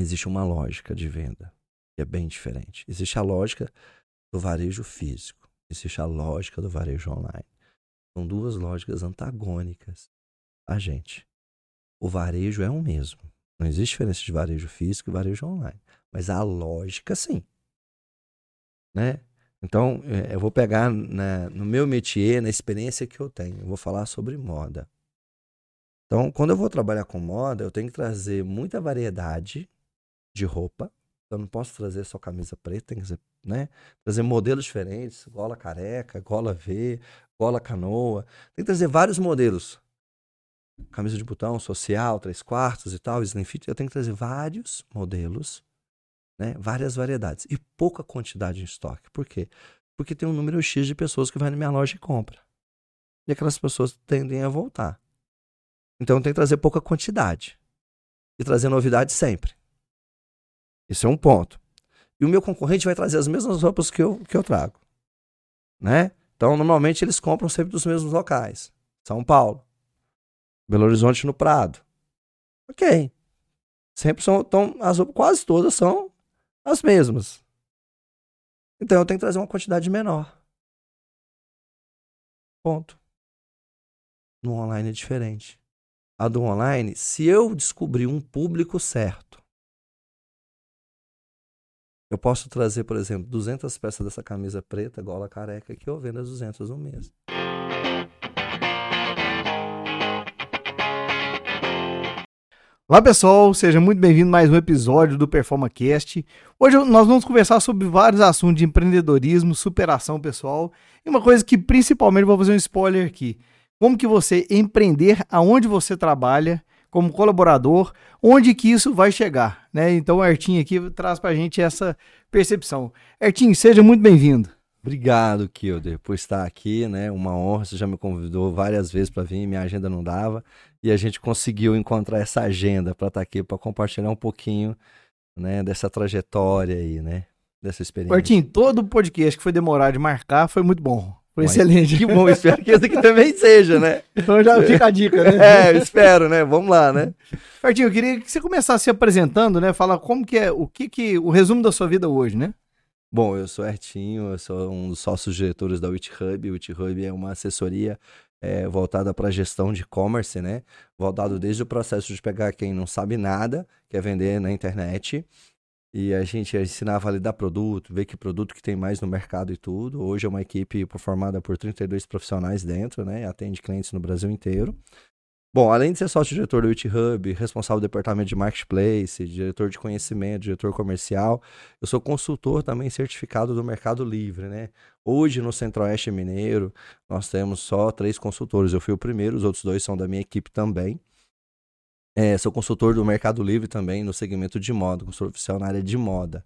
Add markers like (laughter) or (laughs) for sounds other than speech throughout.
existe uma lógica de venda que é bem diferente. Existe a lógica do varejo físico, existe a lógica do varejo online. São duas lógicas antagônicas a gente. O varejo é o mesmo. Não existe diferença de varejo físico e varejo online. Mas a lógica, sim. Né? Então, é, eu vou pegar na, no meu métier, na experiência que eu tenho, eu vou falar sobre moda. Então, quando eu vou trabalhar com moda, eu tenho que trazer muita variedade de roupa. Eu não posso trazer só camisa preta, tem que né? trazer modelos diferentes, gola careca, gola V, gola canoa. Tem que trazer vários modelos. Camisa de botão, social, três quartos e tal, slim fit. Eu tenho que trazer vários modelos, né? várias variedades e pouca quantidade em estoque. Por quê? Porque tem um número X de pessoas que vai na minha loja e compra. E aquelas pessoas tendem a voltar. Então tem que trazer pouca quantidade. E trazer novidade sempre. Isso é um ponto. E o meu concorrente vai trazer as mesmas roupas que eu, que eu trago. Né? Então, normalmente, eles compram sempre dos mesmos locais. São Paulo, Belo Horizonte no Prado. Ok. Sempre são. Então, as, quase todas são as mesmas. Então, eu tenho que trazer uma quantidade menor. Ponto. No online é diferente a do online, se eu descobrir um público certo, eu posso trazer, por exemplo, 200 peças dessa camisa preta, gola careca, que eu vendo as 200 no mês. Olá pessoal, seja muito bem-vindo a mais um episódio do PerformaCast. Hoje nós vamos conversar sobre vários assuntos de empreendedorismo, superação pessoal e uma coisa que principalmente vou fazer um spoiler aqui como que você empreender aonde você trabalha como colaborador, onde que isso vai chegar, né? Então o Artinho aqui traz para a gente essa percepção. Artinho, seja muito bem-vindo. Obrigado, Kilder, por estar aqui, né? Uma honra, você já me convidou várias vezes para vir, minha agenda não dava, e a gente conseguiu encontrar essa agenda para estar tá aqui para compartilhar um pouquinho, né, dessa trajetória aí, né? Dessa experiência. Artinho, todo podcast que foi demorar de marcar foi muito bom. Foi excelente. Que bom, espero que esse aqui também seja, né? Então já fica a dica, né? É, espero, né? Vamos lá, né? Artinho, eu queria que você começasse se apresentando, né? Falar como que é, o que que, o resumo da sua vida hoje, né? Bom, eu sou Ertinho, eu sou um dos sócios diretores da WitHub. O WitHub é uma assessoria é, voltada para a gestão de e-commerce, né? Voltado desde o processo de pegar quem não sabe nada, quer vender na internet, e a gente ensinar a validar produto, ver que produto que tem mais no mercado e tudo. Hoje é uma equipe formada por 32 profissionais dentro, né? Atende clientes no Brasil inteiro. Bom, além de ser sócio-diretor do Hub, responsável do departamento de marketplace, diretor de conhecimento, diretor comercial, eu sou consultor também certificado do Mercado Livre, né? Hoje no Centro-Oeste Mineiro, nós temos só três consultores. Eu fui o primeiro, os outros dois são da minha equipe também. É, sou consultor do Mercado Livre também no segmento de moda, consultor oficial na área de moda.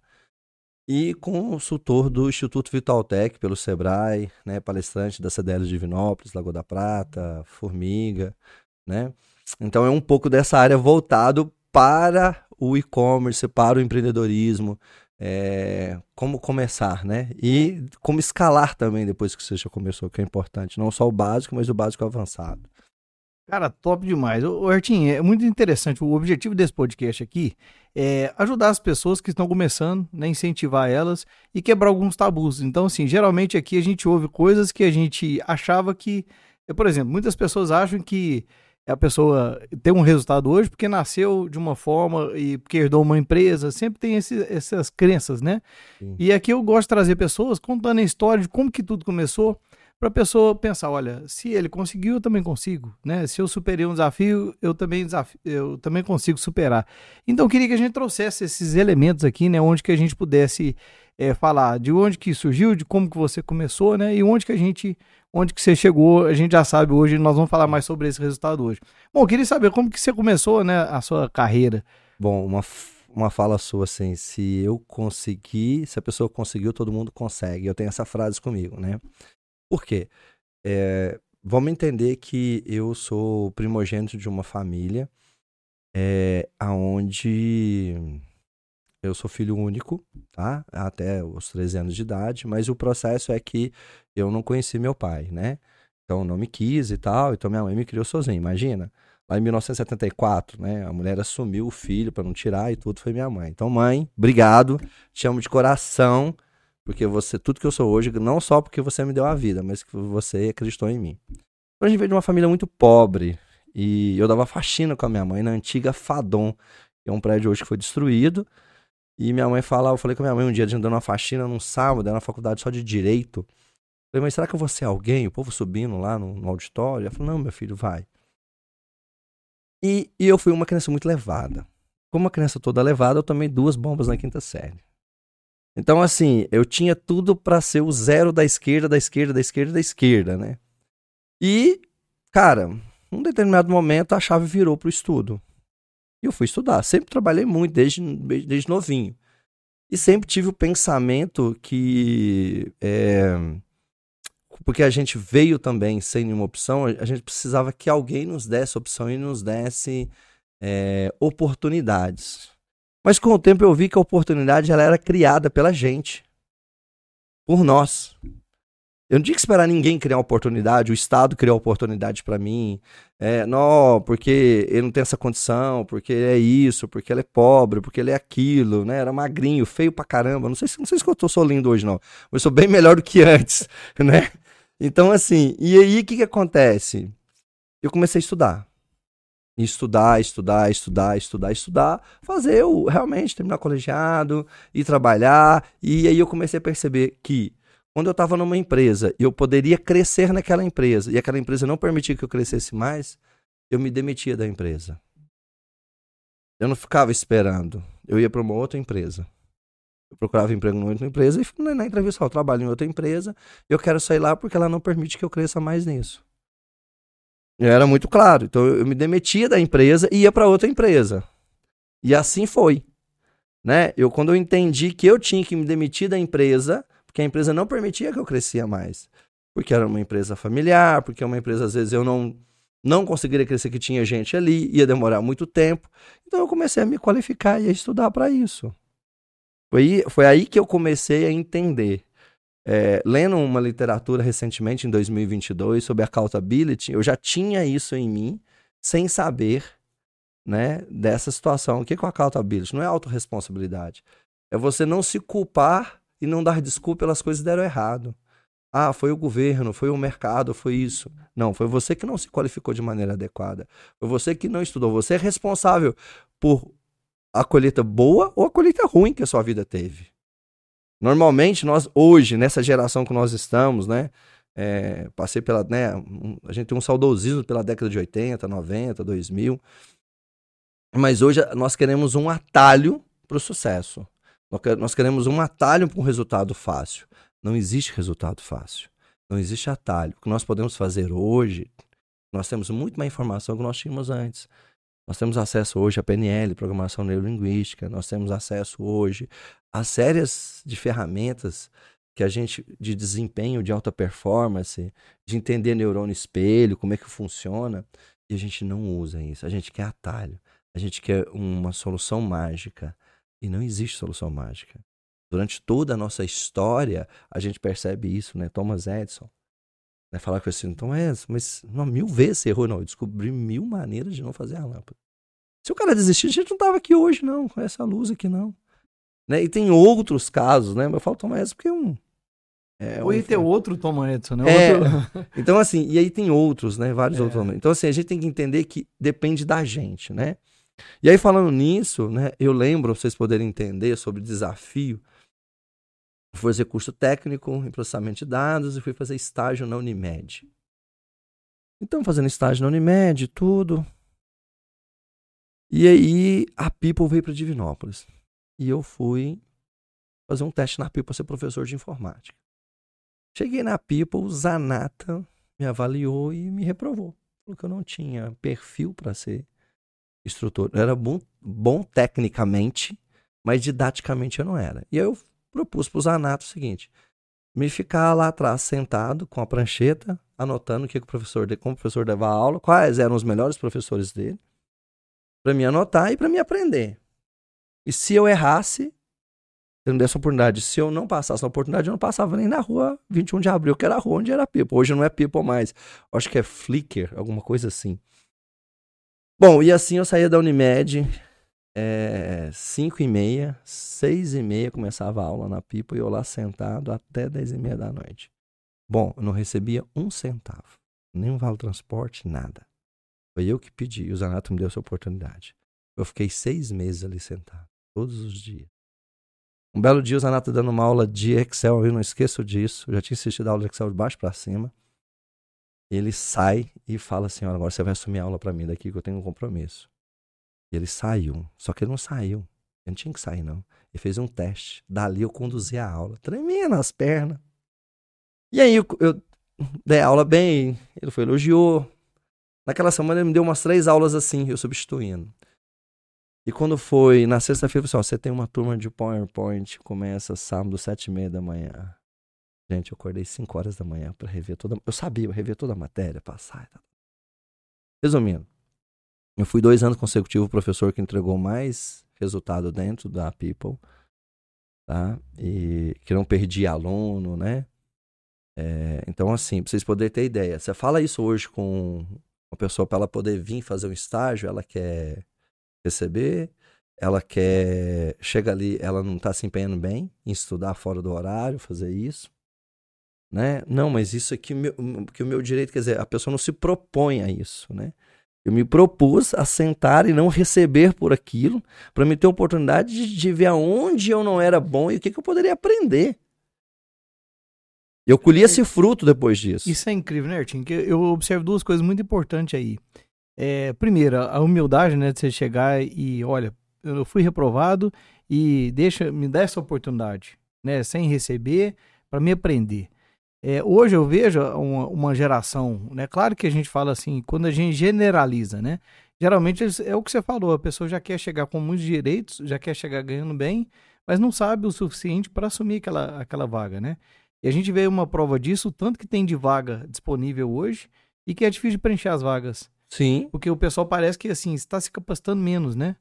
E consultor do Instituto Vitaltec pelo Sebrae, né, palestrante da CDL de Divinópolis, Lagoa da Prata, Formiga, né? Então é um pouco dessa área voltado para o e-commerce, para o empreendedorismo, é, como começar, né? E como escalar também depois que você já começou, que é importante. Não só o básico, mas o básico avançado. Cara, top demais. O Artin, é muito interessante. O objetivo desse podcast aqui é ajudar as pessoas que estão começando, né, incentivar elas e quebrar alguns tabus. Então, assim, geralmente aqui a gente ouve coisas que a gente achava que, por exemplo, muitas pessoas acham que a pessoa tem um resultado hoje porque nasceu de uma forma e porque herdou uma empresa, sempre tem esse, essas crenças, né? Sim. E aqui eu gosto de trazer pessoas contando a história de como que tudo começou, para a pessoa pensar, olha, se ele conseguiu, eu também consigo, né? Se eu superei um desafio, eu também desafio, eu também consigo superar. Então eu queria que a gente trouxesse esses elementos aqui, né, onde que a gente pudesse é, falar de onde que surgiu, de como que você começou, né? E onde que a gente, onde que você chegou, a gente já sabe hoje, nós vamos falar mais sobre esse resultado hoje. Bom, eu queria saber como que você começou, né, a sua carreira. Bom, uma uma fala sua assim, se eu conseguir, se a pessoa conseguiu, todo mundo consegue. Eu tenho essa frase comigo, né? Por quê? É, vamos entender que eu sou primogênito de uma família é, aonde eu sou filho único, tá? Até os 13 anos de idade, mas o processo é que eu não conheci meu pai, né? Então não me quis e tal, então minha mãe me criou sozinha, imagina. lá em 1974, né? A mulher assumiu o filho para não tirar e tudo foi minha mãe. Então, mãe, obrigado, te amo de coração, porque você, tudo que eu sou hoje, não só porque você me deu a vida, mas que você acreditou em mim. Então, a gente veio de uma família muito pobre e eu dava faxina com a minha mãe na antiga Fadon, que é um prédio hoje que foi destruído. E minha mãe fala, eu falei com a minha mãe um dia, a gente dando uma faxina num sábado, na faculdade só de direito. Eu falei, mas será que eu vou ser alguém? O povo subindo lá no, no auditório? Ela falou, não, meu filho, vai. E, e eu fui uma criança muito levada. Como uma criança toda levada, eu tomei duas bombas na quinta série. Então, assim, eu tinha tudo para ser o zero da esquerda, da esquerda, da esquerda, da esquerda, né? E, cara, num determinado momento a chave virou pro estudo. E eu fui estudar. Sempre trabalhei muito, desde, desde novinho. E sempre tive o pensamento que. É, porque a gente veio também sem nenhuma opção, a gente precisava que alguém nos desse opção e nos desse é, oportunidades. Mas com o tempo eu vi que a oportunidade ela era criada pela gente, por nós. Eu não tinha que esperar ninguém criar uma oportunidade, o Estado criou oportunidade para mim. É, não, porque ele não tem essa condição, porque é isso, porque ele é pobre, porque ele é aquilo, né? Era magrinho, feio pra caramba. Não sei, não sei se eu tô, sou lindo hoje, não. Mas sou bem melhor do que (laughs) antes, né? Então, assim, e aí o que, que acontece? Eu comecei a estudar. Estudar, estudar, estudar, estudar, estudar, fazer eu realmente terminar colegiado, ir trabalhar. E aí eu comecei a perceber que quando eu estava numa empresa e eu poderia crescer naquela empresa e aquela empresa não permitia que eu crescesse mais, eu me demitia da empresa. Eu não ficava esperando. Eu ia para uma outra empresa. Eu procurava emprego numa outra empresa e na entrevista, eu trabalho em outra empresa, eu quero sair lá porque ela não permite que eu cresça mais nisso. Era muito claro. Então eu me demetia da empresa e ia para outra empresa. E assim foi. Né? Eu quando eu entendi que eu tinha que me demitir da empresa, porque a empresa não permitia que eu crescia mais. Porque era uma empresa familiar, porque é uma empresa às vezes eu não não conseguiria crescer que tinha gente ali, ia demorar muito tempo. Então eu comecei a me qualificar e a estudar para isso. Foi, foi aí que eu comecei a entender. É, lendo uma literatura recentemente, em 2022, sobre accountability, eu já tinha isso em mim, sem saber né, dessa situação. O que é accountability? Não é autorresponsabilidade. É você não se culpar e não dar desculpa pelas coisas que deram errado. Ah, foi o governo, foi o mercado, foi isso. Não, foi você que não se qualificou de maneira adequada. Foi você que não estudou. Você é responsável por a colheita boa ou a colheita ruim que a sua vida teve. Normalmente, nós, hoje, nessa geração que nós estamos, né? É, passei pela. Né, um, a gente tem um saudosismo pela década de 80, 90, 2000. Mas hoje nós queremos um atalho para o sucesso. Nós queremos um atalho para um resultado fácil. Não existe resultado fácil. Não existe atalho. O que nós podemos fazer hoje, nós temos muito mais informação do que nós tínhamos antes. Nós temos acesso hoje a PNL, Programação Neurolinguística, nós temos acesso hoje a séries de ferramentas que a gente de desempenho, de alta performance, de entender neurônio espelho, como é que funciona, e a gente não usa isso. A gente quer atalho, a gente quer uma solução mágica, e não existe solução mágica. Durante toda a nossa história, a gente percebe isso, né? Thomas Edison, né, falar com esse então é, mas não, mil vezes você errou. Não, eu descobri mil maneiras de não fazer a lâmpada. Se o cara desistir, a gente não tava aqui hoje, não, com essa luz aqui, não. Né? E tem outros casos, né? Eu falo Thomas Edison porque é um. É, Ou um, ter outro Thomas Edison, né? É, outro... (laughs) (laughs) então, assim, e aí tem outros, né? Vários é. outros. Então, assim, a gente tem que entender que depende da gente, né? E aí, falando nisso, né? Eu lembro, pra vocês poderem entender sobre desafio, fazer curso técnico em processamento de dados e fui fazer estágio na Unimed. Então, fazendo estágio na Unimed, tudo. E aí, a People veio para Divinópolis. E eu fui fazer um teste na People para ser professor de informática. Cheguei na People, Zanata me avaliou e me reprovou. Falou que eu não tinha perfil para ser instrutor. Eu era bom, bom tecnicamente, mas didaticamente eu não era. E eu propus para o Zanato o seguinte: me ficar lá atrás sentado com a prancheta, anotando o que, o professor, como o professor dava aula, quais eram os melhores professores dele, para me anotar e para me aprender. E se eu errasse, eu não desse oportunidade. Se eu não passasse na oportunidade, eu não passava nem na rua 21 de abril, que era a rua onde era Pipo. Hoje não é Pipo mais. Acho que é Flickr, alguma coisa assim. Bom, e assim eu saía da Unimed, é, 5 e meia, 6 e meia começava a aula na pipa e eu lá sentado até 10 e meia da noite. Bom, não recebia um centavo, nem um vale transporte, nada. Foi eu que pedi e o Zanato me deu essa oportunidade. Eu fiquei seis meses ali sentado, todos os dias. Um belo dia o Zanato dando uma aula de Excel, eu não esqueço disso, eu já tinha assistido a aula de Excel de baixo para cima. Ele sai e fala assim: agora você vai assumir a aula para mim daqui que eu tenho um compromisso. E ele saiu, só que ele não saiu. Ele não tinha que sair, não. Ele fez um teste. Dali eu conduzi a aula, tremendo as pernas. E aí eu, eu dei a aula bem, ele foi elogiou. Naquela semana ele me deu umas três aulas assim, eu substituindo. E quando foi na sexta-feira, pessoal, você tem uma turma de PowerPoint, começa sábado, sete e meia da manhã. Gente, eu acordei 5 horas da manhã para rever toda. Eu sabia, eu rever toda a matéria, passar. Tá. Resumindo, eu fui dois anos consecutivos o professor que entregou mais resultado dentro da People, tá? E que não perdia aluno, né? É, então, assim, pra vocês poderem ter ideia, você fala isso hoje com uma pessoa para ela poder vir fazer um estágio, ela quer receber, ela quer. Chega ali, ela não está se empenhando bem em estudar fora do horário, fazer isso né? Não, mas isso aqui meu, que o meu direito, quer dizer, a pessoa não se propõe a isso, né? Eu me propus a sentar e não receber por aquilo, para me ter oportunidade de, de, ver aonde eu não era bom e o que, que eu poderia aprender. Eu colhi esse fruto depois disso. Isso é incrível, né, Artin? Eu observo duas coisas muito importantes aí. É, primeiro, a humildade, né, de você chegar e, olha, eu fui reprovado e deixa, me dá essa oportunidade, né, sem receber, para me aprender. É, hoje eu vejo uma, uma, geração, né? Claro que a gente fala assim, quando a gente generaliza, né? Geralmente é o que você falou, a pessoa já quer chegar com muitos direitos, já quer chegar ganhando bem, mas não sabe o suficiente para assumir aquela, aquela vaga, né? E a gente vê uma prova disso, tanto que tem de vaga disponível hoje e que é difícil de preencher as vagas. Sim. Porque o pessoal parece que assim, está se capacitando menos, né?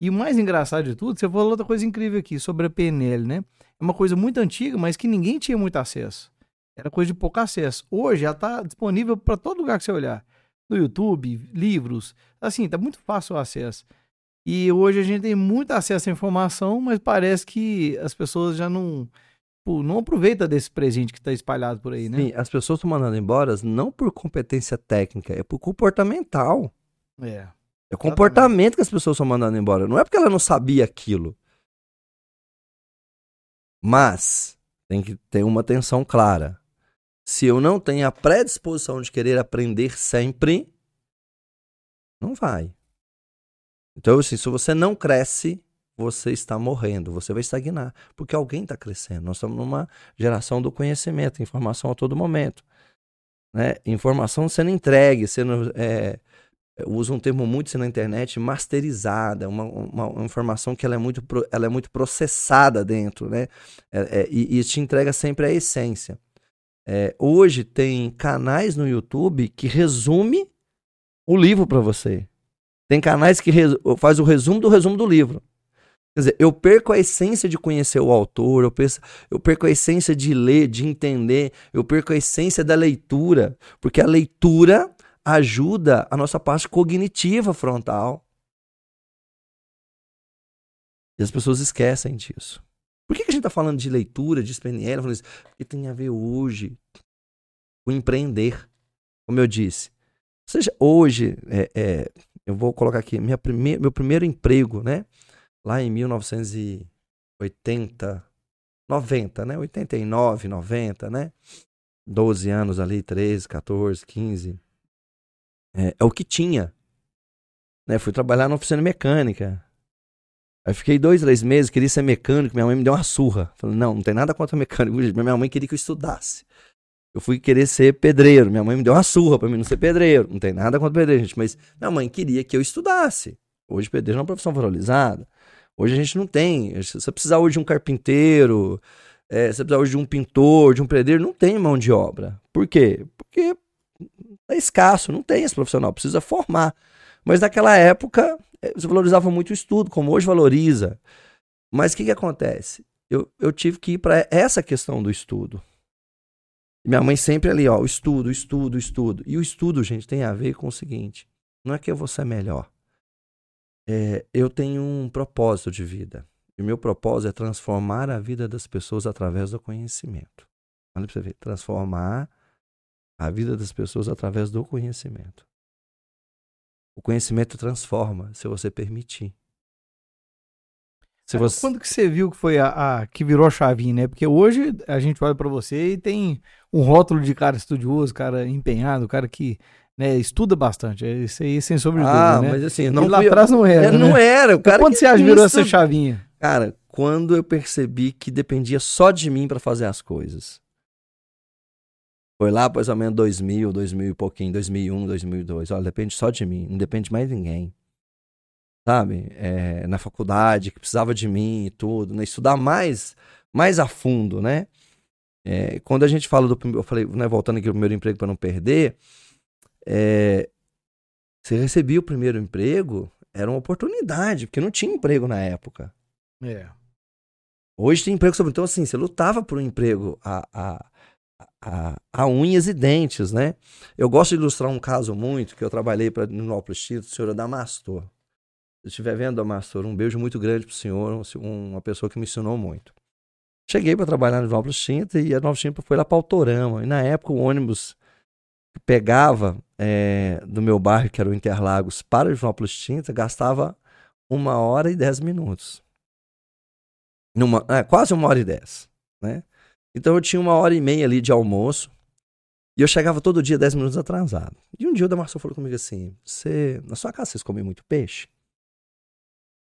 E o mais engraçado de tudo, você falou outra coisa incrível aqui sobre a PNL, né? É uma coisa muito antiga, mas que ninguém tinha muito acesso. Era coisa de pouco acesso. Hoje já está disponível para todo lugar que você olhar. No YouTube, livros. Assim, está muito fácil o acesso. E hoje a gente tem muito acesso à informação, mas parece que as pessoas já não não aproveitam desse presente que está espalhado por aí, né? Sim, as pessoas estão mandando embora não por competência técnica, é por comportamental. É. É comportamento que as pessoas estão mandando embora. Não é porque ela não sabia aquilo. Mas tem que ter uma atenção clara se eu não tenho a predisposição de querer aprender sempre, não vai. Então, assim, se você não cresce, você está morrendo, você vai estagnar, porque alguém está crescendo. Nós estamos numa geração do conhecimento, informação a todo momento. Né? Informação sendo entregue, sendo. É, uso um termo muito na internet, masterizada, uma, uma, informação que ela é muito, ela é muito processada dentro, né? É, é, e, e te entrega sempre a essência. É, hoje tem canais no YouTube que resume o livro para você. Tem canais que faz o resumo do resumo do livro. Quer dizer, eu perco a essência de conhecer o autor, eu, perco, eu perco a essência de ler, de entender, eu perco a essência da leitura, porque a leitura ajuda a nossa parte cognitiva frontal. E as pessoas esquecem disso. Por que, que a gente está falando de leitura, de PNL? Falando isso? Porque tem a ver hoje com empreender. Como eu disse. Ou seja, hoje, é, é, eu vou colocar aqui, minha prime meu primeiro emprego, né? Lá em 1980, 90, né? 89, 90, né? 12 anos ali, 13, 14, 15. É, é o que tinha. Né? Fui trabalhar na oficina mecânica. Aí fiquei dois, três meses, queria ser mecânico, minha mãe me deu uma surra. Falei, não, não tem nada contra mecânico. Minha mãe queria que eu estudasse. Eu fui querer ser pedreiro. Minha mãe me deu uma surra pra mim não ser pedreiro. Não tem nada contra pedreiro, gente. Mas minha mãe queria que eu estudasse. Hoje pedreiro é uma profissão valorizada. Hoje a gente não tem. Se você precisar hoje de um carpinteiro, é, se você precisar hoje de um pintor, de um pedreiro, não tem mão de obra. Por quê? Porque é escasso, não tem esse profissional, precisa formar. Mas naquela época é, você valorizava muito o estudo, como hoje valoriza. Mas o que, que acontece? Eu, eu tive que ir para essa questão do estudo. minha mãe sempre ali, ó, estudo, estudo, estudo. E o estudo, gente, tem a ver com o seguinte: não é que eu vou ser melhor, é, eu tenho um propósito de vida. E o meu propósito é transformar a vida das pessoas através do conhecimento. Olha para você ver, transformar a vida das pessoas através do conhecimento. O conhecimento transforma, se você permitir. Se você... Quando que você viu que foi a, a, que virou a chavinha, né? Porque hoje a gente olha para você e tem um rótulo de cara estudioso, cara empenhado, cara que né, estuda bastante. É isso aí, sem sombra de ah, dúvida, né? mas assim, não e lá atrás não era. É, né? Não era. O cara quando você virou essa chavinha? Cara, quando eu percebi que dependia só de mim para fazer as coisas. Foi lá mais ou menos 2000, 2000 e pouquinho, 2001, 2002. Olha, depende só de mim, não depende mais de ninguém sabe? É, na faculdade, que precisava de mim e tudo, né? Estudar mais, mais a fundo, né? É, quando a gente fala do eu falei, né, voltando aqui ao primeiro emprego para não perder, é, você recebia o primeiro emprego, era uma oportunidade, porque não tinha emprego na época. É. Hoje tem emprego sobre. Então, assim, você lutava por um emprego a, a, a, unhas e dentes, né? Eu gosto de ilustrar um caso muito que eu trabalhei para no Nópolis Tito, o senhor Adamastor estiver vendo, Amastor, um beijo muito grande pro senhor, uma pessoa que me ensinou muito. Cheguei para trabalhar no Novos Tinta e a Novos Tinta foi lá para Autorama. E na época o ônibus que pegava é, do meu bairro, que era o Interlagos, para o Novos Tinta, gastava uma hora e dez minutos. Numa, é, quase uma hora e dez. Né? Então eu tinha uma hora e meia ali de almoço. E eu chegava todo dia dez minutos atrasado. E um dia o Damastor falou comigo assim: Você, na sua casa vocês comem muito peixe?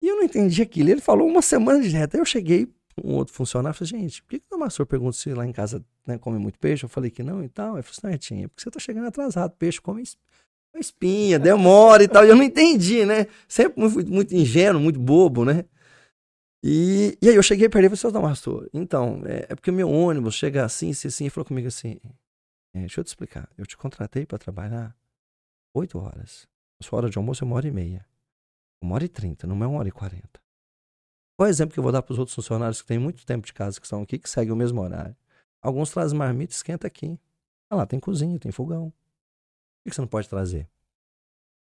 E eu não entendi aquilo. Ele falou uma semana direto. Aí eu cheguei, um outro funcionário, falei, gente, por que, que o Damastor pergunta se lá em casa né, come muito peixe? Eu falei que não e tal. Ele falou assim, não, Retinha, porque você tá chegando atrasado. Peixe come espinha, demora e tal. E eu não entendi, né? Sempre muito ingênuo, muito bobo, né? E, e aí eu cheguei perto dele e falei, seu então, é, é porque o meu ônibus chega assim, assim, assim. Ele falou comigo assim, é, deixa eu te explicar. Eu te contratei para trabalhar oito horas. A sua hora de almoço é uma hora e meia. Uma hora e trinta, não é uma hora e quarenta. Qual é o exemplo que eu vou dar para os outros funcionários que têm muito tempo de casa, que estão aqui, que seguem o mesmo horário? Alguns trazem marmita, esquenta aqui. Ah lá, tem cozinha, tem fogão. Por que você não pode trazer?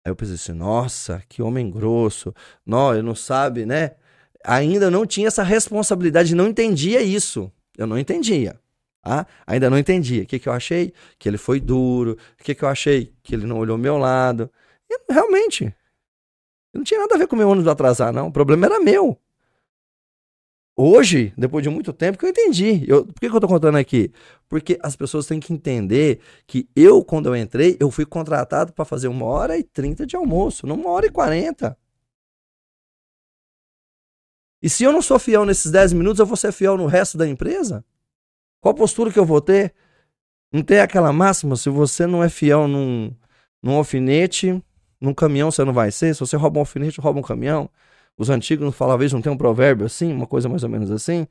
Aí eu pensei assim, nossa, que homem grosso. Não, eu não sabe, né? Ainda não tinha essa responsabilidade, não entendia isso. Eu não entendia. Ah, ainda não entendia. O que, que eu achei? Que ele foi duro. O que, que eu achei? Que ele não olhou meu lado. E, realmente, não tinha nada a ver com o meu ônibus atrasar, não. O problema era meu. Hoje, depois de muito tempo, que eu entendi. Eu, por que, que eu tô contando aqui? Porque as pessoas têm que entender que eu, quando eu entrei, eu fui contratado para fazer uma hora e trinta de almoço, não uma hora e quarenta. E se eu não sou fiel nesses dez minutos, eu vou ser fiel no resto da empresa? Qual postura que eu vou ter? Não tem aquela máxima, se você não é fiel num, num alfinete, num caminhão você não vai ser. Se você rouba um alfinete, rouba um caminhão. Os antigos falavam isso, não tem um provérbio assim, uma coisa mais ou menos assim.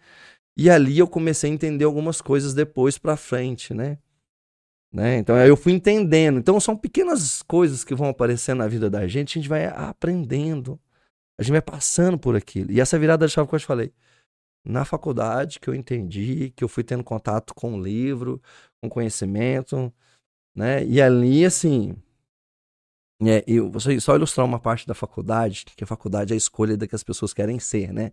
E ali eu comecei a entender algumas coisas depois para frente, né? né? Então aí eu fui entendendo. Então são pequenas coisas que vão aparecendo na vida da gente, a gente vai aprendendo. A gente vai passando por aquilo. E essa virada de chave que eu te falei. Na faculdade que eu entendi, que eu fui tendo contato com o livro, com conhecimento, né? E ali, assim, é, eu vou só ilustrar uma parte da faculdade, que a faculdade é a escolha da que as pessoas querem ser, né?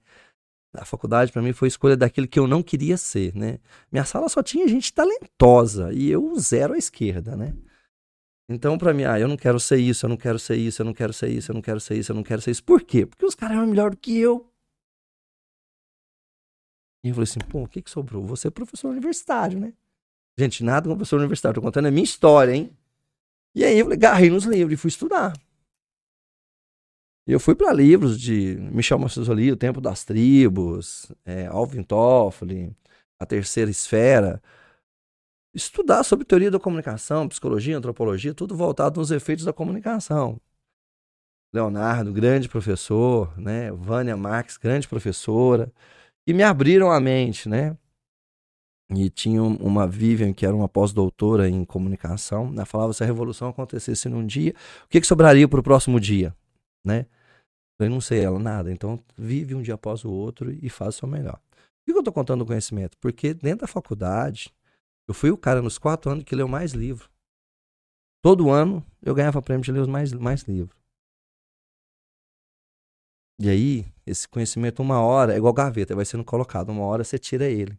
A faculdade para mim foi a escolha daquilo que eu não queria ser, né? Minha sala só tinha gente talentosa e eu zero à esquerda, né? Então para mim, ah, eu não quero ser isso, eu não quero ser isso, eu não quero ser isso, eu não quero ser isso, eu não quero ser isso. Por quê? Porque os caras eram melhor do que eu. E eu falei assim, pô, o que que sobrou? Você é professor universitário, né? Gente, nada com professor universitário, tô contando a minha história, hein? E aí eu falei, garrei nos livros e fui estudar. Eu fui para livros de Michel Massoli, O Tempo das Tribos, é, Alvin Toffoli, A Terceira Esfera. Estudar sobre teoria da comunicação, psicologia, antropologia, tudo voltado nos efeitos da comunicação. Leonardo, grande professor, né? Vânia Marques, grande professora, e me abriram a mente, né? e tinha uma Vivian que era uma pós-doutora em comunicação, ela falava se a revolução acontecesse num dia, o que, que sobraria para o próximo dia, né? Eu não sei ela nada, então vive um dia após o outro e faz o seu melhor. Por que eu estou contando o conhecimento? Porque dentro da faculdade, eu fui o cara nos quatro anos que leu mais livro. Todo ano eu ganhava prêmio de ler mais, mais livros. E aí, esse conhecimento, uma hora, é igual gaveta, vai sendo colocado. Uma hora você tira ele.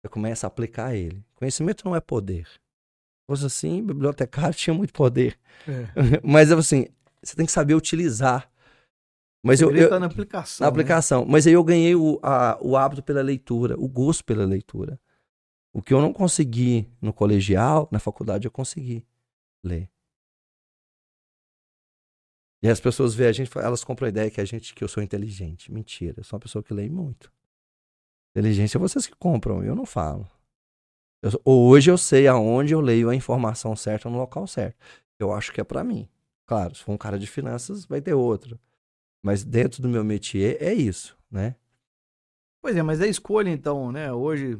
Você começa a aplicar ele. Conhecimento não é poder. Se fosse assim, bibliotecário (laughs) tinha muito poder. É. (laughs) Mas assim, você tem que saber utilizar. Mas eu, eu, tá na aplicação. na né? aplicação. Mas aí eu ganhei o, a- o hábito pela leitura, o gosto pela leitura. O que eu não consegui no colegial, na faculdade eu consegui ler. E as pessoas veem a gente, elas compram a ideia que a gente que eu sou inteligente. Mentira, eu sou uma pessoa que lê muito. Inteligência é vocês que compram, eu não falo. Eu hoje eu sei aonde eu leio a informação certa no local certo. Eu acho que é pra mim. Claro, se for um cara de finanças, vai ter outro. Mas dentro do meu métier é isso, né? Pois é, mas a escolha, então, né? Hoje,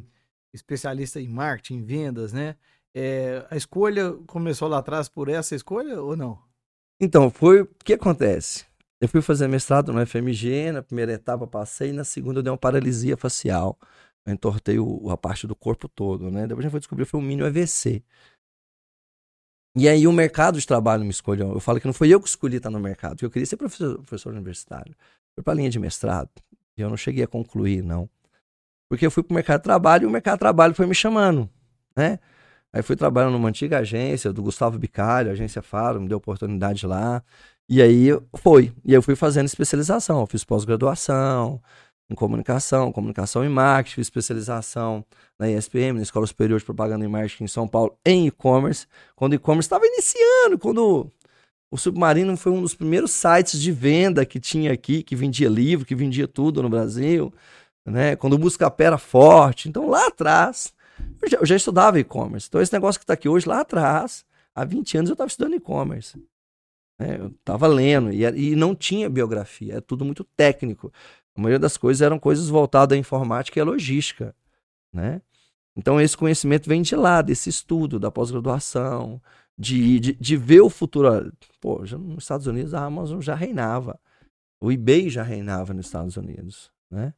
especialista em marketing, em vendas, né? É, a escolha começou lá atrás por essa escolha ou não? Então, foi o que acontece? Eu fui fazer mestrado no FMG, na primeira etapa passei, na segunda eu dei uma paralisia facial. Eu entortei o- a parte do corpo todo, né? Depois a gente foi descobrir que foi um mini AVC. E aí o mercado de trabalho me escolheu. Eu falo que não foi eu que escolhi estar no mercado, porque eu queria ser professor, professor universitário. Fui para a linha de mestrado. E eu não cheguei a concluir, não. Porque eu fui para o mercado de trabalho e o mercado de trabalho foi me chamando, né? Aí fui trabalhando numa antiga agência do Gustavo Bicalho, agência Faro, me deu oportunidade lá. E aí foi. E aí eu fui fazendo especialização. Eu fiz pós-graduação em comunicação, comunicação e marketing, fiz especialização na ESPM, na Escola Superior de Propaganda e Marketing em São Paulo, em e-commerce, quando o e-commerce estava iniciando, quando o Submarino foi um dos primeiros sites de venda que tinha aqui, que vendia livro, que vendia tudo no Brasil, né? Quando o Buscapé era forte. Então, lá atrás, eu já, eu já estudava e-commerce. Então, esse negócio que está aqui hoje, lá atrás, há 20 anos eu estava estudando e-commerce. né? Eu estava lendo e, e não tinha biografia, era tudo muito técnico. A maioria das coisas eram coisas voltadas à informática e à logística, né? Então esse conhecimento vem de lá, desse estudo, da pós-graduação, de, de, de ver o futuro. Pô, já nos Estados Unidos a Amazon já reinava, o eBay já reinava nos Estados Unidos, né?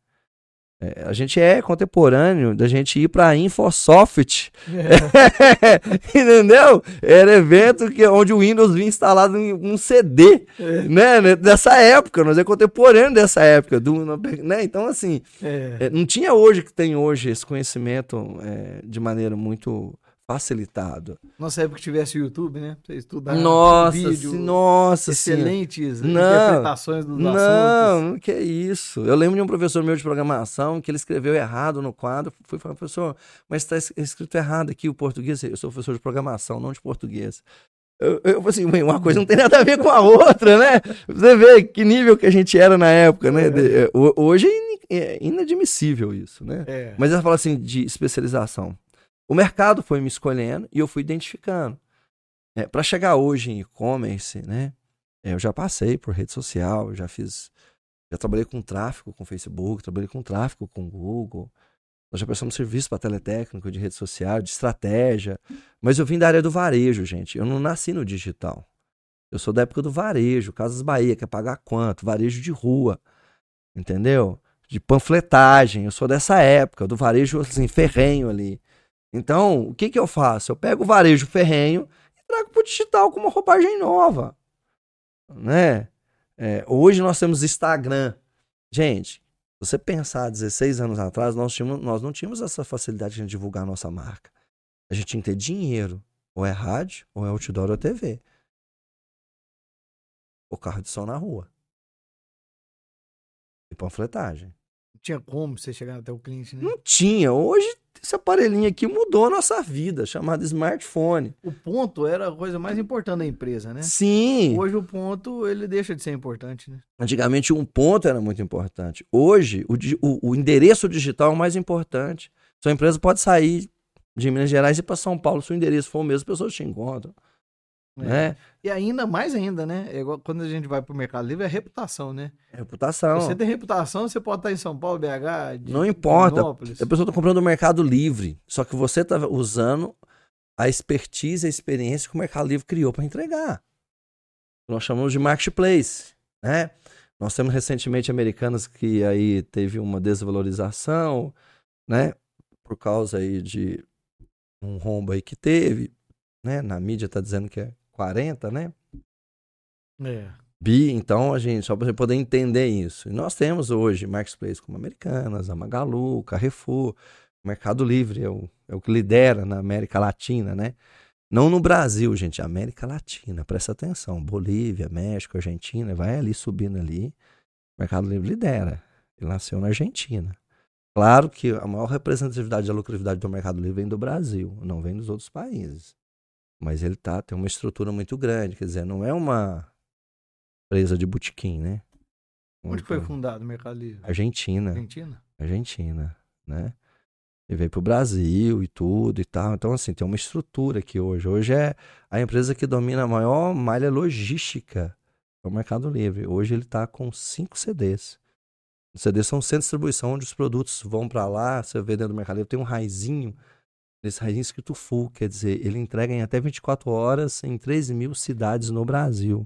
É, a gente é contemporâneo da gente ir para a Infosoft (laughs) Entendeu? Era evento que, onde o Windows vinha instalado em um CD, né? né, Dessa época, nós é contemporâneo dessa época. Do, né? Então, assim, É. é, não tinha hoje que tem hoje esse conhecimento é, de maneira muito facilitado. Nossa época que tivesse o YouTube, né? Você estudar Nossa, vídeo, nossa excelentes Não. interpretações dos assuntos. Não, que é isso. Eu lembro de um professor meu de programação que ele escreveu errado no quadro. Fui falar, professor, mas está escrito errado aqui o português. Eu sou professor de programação, não de português. Eu, eu falei assim, "Ué, uma coisa não tem nada a ver com a outra, né? Você vê que nível que a gente era na época, né? É, ho- hoje é é inadmissível isso, né? É. Mas ela fala assim de especialização. O mercado foi me escolhendo e eu fui identificando. para chegar hoje em e-commerce, né? é, eu já passei por rede social, já fiz, já trabalhei com tráfego com Facebook, trabalhei com tráfego com Google. Nós já prestamos serviço para teletécnico de rede social, de estratégia. Mas eu vim da área do varejo, gente. Eu não nasci no digital. Eu sou da época do varejo, Casas Bahia, quer pagar quanto? Varejo de rua. Entendeu? De panfletagem. Eu sou dessa época, do varejo assim, ferrenho ali. Então, o que, que eu faço? Eu pego o varejo ferrenho e trago para o digital com uma roupagem nova. Né? É, hoje nós temos Instagram. Gente, se você pensar 16 anos atrás, nós, tínhamos, nós não tínhamos essa facilidade de divulgar a nossa marca. A gente tinha que ter dinheiro. Ou é rádio, ou é outdoor, ou é TV. Ou carro de som na rua. E panfletagem. Não tinha como você chegar até o cliente, né? Não tinha. Hoje, esse aparelhinho aqui mudou a nossa vida, chamado smartphone. O ponto era a coisa mais importante da empresa, né? Sim. Hoje o ponto, ele deixa de ser importante, né? Antigamente, um ponto era muito importante. Hoje, o, o- o endereço digital é o mais importante. Sua empresa pode sair de Minas Gerais e ir para São Paulo. Se o endereço for o mesmo, as pessoas te encontram. É. Né? E ainda mais ainda, né? É igual quando a gente vai pro Mercado Livre, é reputação, né? Reputação. Você tem reputação, você pode estar em São Paulo, BH, de- Não importa. A pessoa está comprando no Mercado Livre. Só que você está usando a expertise, a experiência que o Mercado Livre criou para entregar. Nós chamamos de marketplace. Né? Nós temos recentemente americanas que aí teve uma desvalorização, né? Por causa aí de um rombo aí que teve. Né? Na mídia está dizendo que é 40, né? É. Bi, então, a gente, só para você poder entender isso. E nós temos hoje marketplaces como Americanas, a Magalu, Carrefour, Mercado Livre é o, é o que lidera na América Latina, né? Não no Brasil, gente, América Latina, presta atenção. Bolívia, México, Argentina, vai ali subindo ali. O Mercado Livre lidera. Ele nasceu na Argentina. Claro que a maior representatividade da lucratividade do Mercado Livre vem do Brasil, não vem dos outros países. Mas ele tá, tem uma estrutura muito grande, quer dizer, não é uma empresa de botequim, né? Onde foi fundado o Mercado Livre? Argentina. Argentina? Argentina, né? E veio para o Brasil e tudo e tal. Então, assim, tem uma estrutura aqui hoje. Hoje é a empresa que domina a maior malha logística do Mercado Livre. Hoje ele está com cinco CDs. Os CDs são centros de distribuição onde os produtos vão para lá. Você vê dentro do Mercado Livre, tem um raizinho. Nesse raizinho escrito full, quer dizer, ele entrega em até 24 horas em 13 mil cidades no Brasil.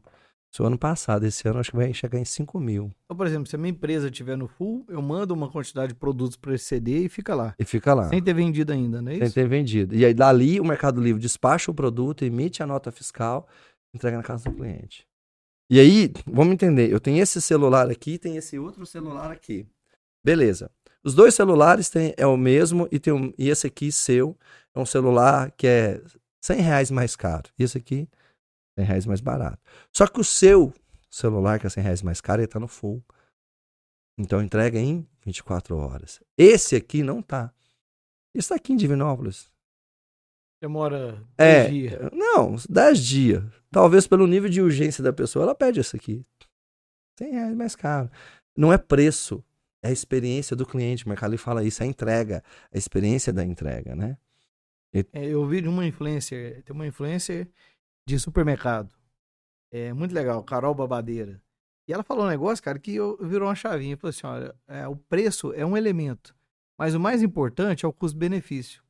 Isso ano passado, esse ano acho que vai chegar em 5 mil. Então, por exemplo, se a minha empresa estiver no full, eu mando uma quantidade de produtos para esse CD e fica lá. E fica lá. Sem ter vendido ainda, não é Sem isso? ter vendido. E aí, dali, o Mercado Livre despacha o produto, emite a nota fiscal, entrega na casa do cliente. E aí, vamos entender, eu tenho esse celular aqui, tem esse outro celular aqui. Beleza. Os dois celulares têm, é o mesmo e, tem um, e esse aqui, seu, é um celular que é 100 reais mais caro. E esse aqui, 100 reais mais barato. Só que o seu celular, que é 100 reais mais caro, ele tá no full. Então entrega em 24 horas. Esse aqui não tá. Isso tá aqui em Divinópolis. Demora É, dois dias. não, 10 dias. Talvez pelo nível de urgência da pessoa, ela pede esse aqui. 100 reais mais caro. Não é preço, é a experiência do cliente. O Mercado fala isso, é a entrega, a experiência da entrega, né? É, eu vi de uma influencer, tem uma influencer de supermercado. É muito legal, Carol Babadeira. E ela falou um negócio, cara, que eu, virou uma chavinha. Falou assim: olha, é, o preço é um elemento, mas o mais importante é o custo-benefício.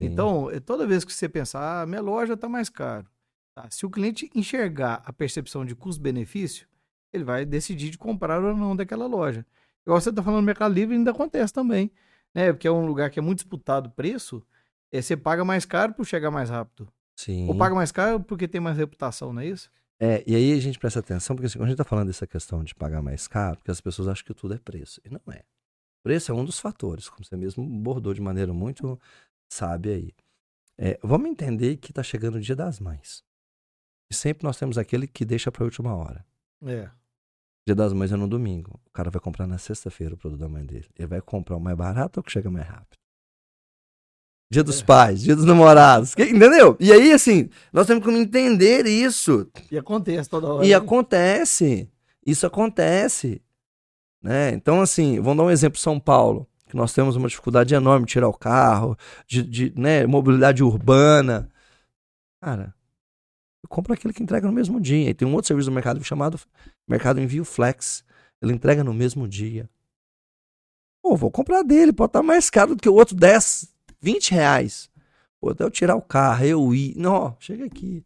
Então, é, toda vez que você pensar, ah, minha loja está mais caro. Tá, Se o cliente enxergar a percepção de custo-benefício, ele vai decidir de comprar ou não daquela loja. Igual você está falando Mercado Livre, ainda acontece também. Né? Porque é um lugar que é muito disputado o preço, é, você paga mais caro por chegar mais rápido. Sim. Ou paga mais caro porque tem mais reputação, não é isso? É, e aí a gente presta atenção, porque assim, quando a gente está falando dessa questão de pagar mais caro, porque as pessoas acham que tudo é preço. E não é. Preço é um dos fatores, como você mesmo bordou de maneira muito sábia aí. É, vamos entender que está chegando o dia das mães. E sempre nós temos aquele que deixa para a última hora. É. Dia das mães é no domingo. O cara vai comprar na sexta-feira o produto da mãe dele. Ele vai comprar o mais barato ou o que chega mais rápido? Dia dos É. pais, dia dos namorados. Entendeu? E aí, assim, nós temos que entender isso. E acontece toda hora. E né? acontece. Isso acontece. Né? Então, assim, vamos dar um exemplo São Paulo, que nós temos uma dificuldade enorme de tirar o carro, de, de né, mobilidade urbana. Cara, eu compro aquele que entrega no mesmo dia. E tem um outro serviço do mercado chamado Mercado Envio Flex. Ele entrega no mesmo dia. Pô, vou comprar dele, pode estar mais caro do que o outro 10, 20 reais. Pô, até eu tirar o carro, eu ir. Não, chega aqui.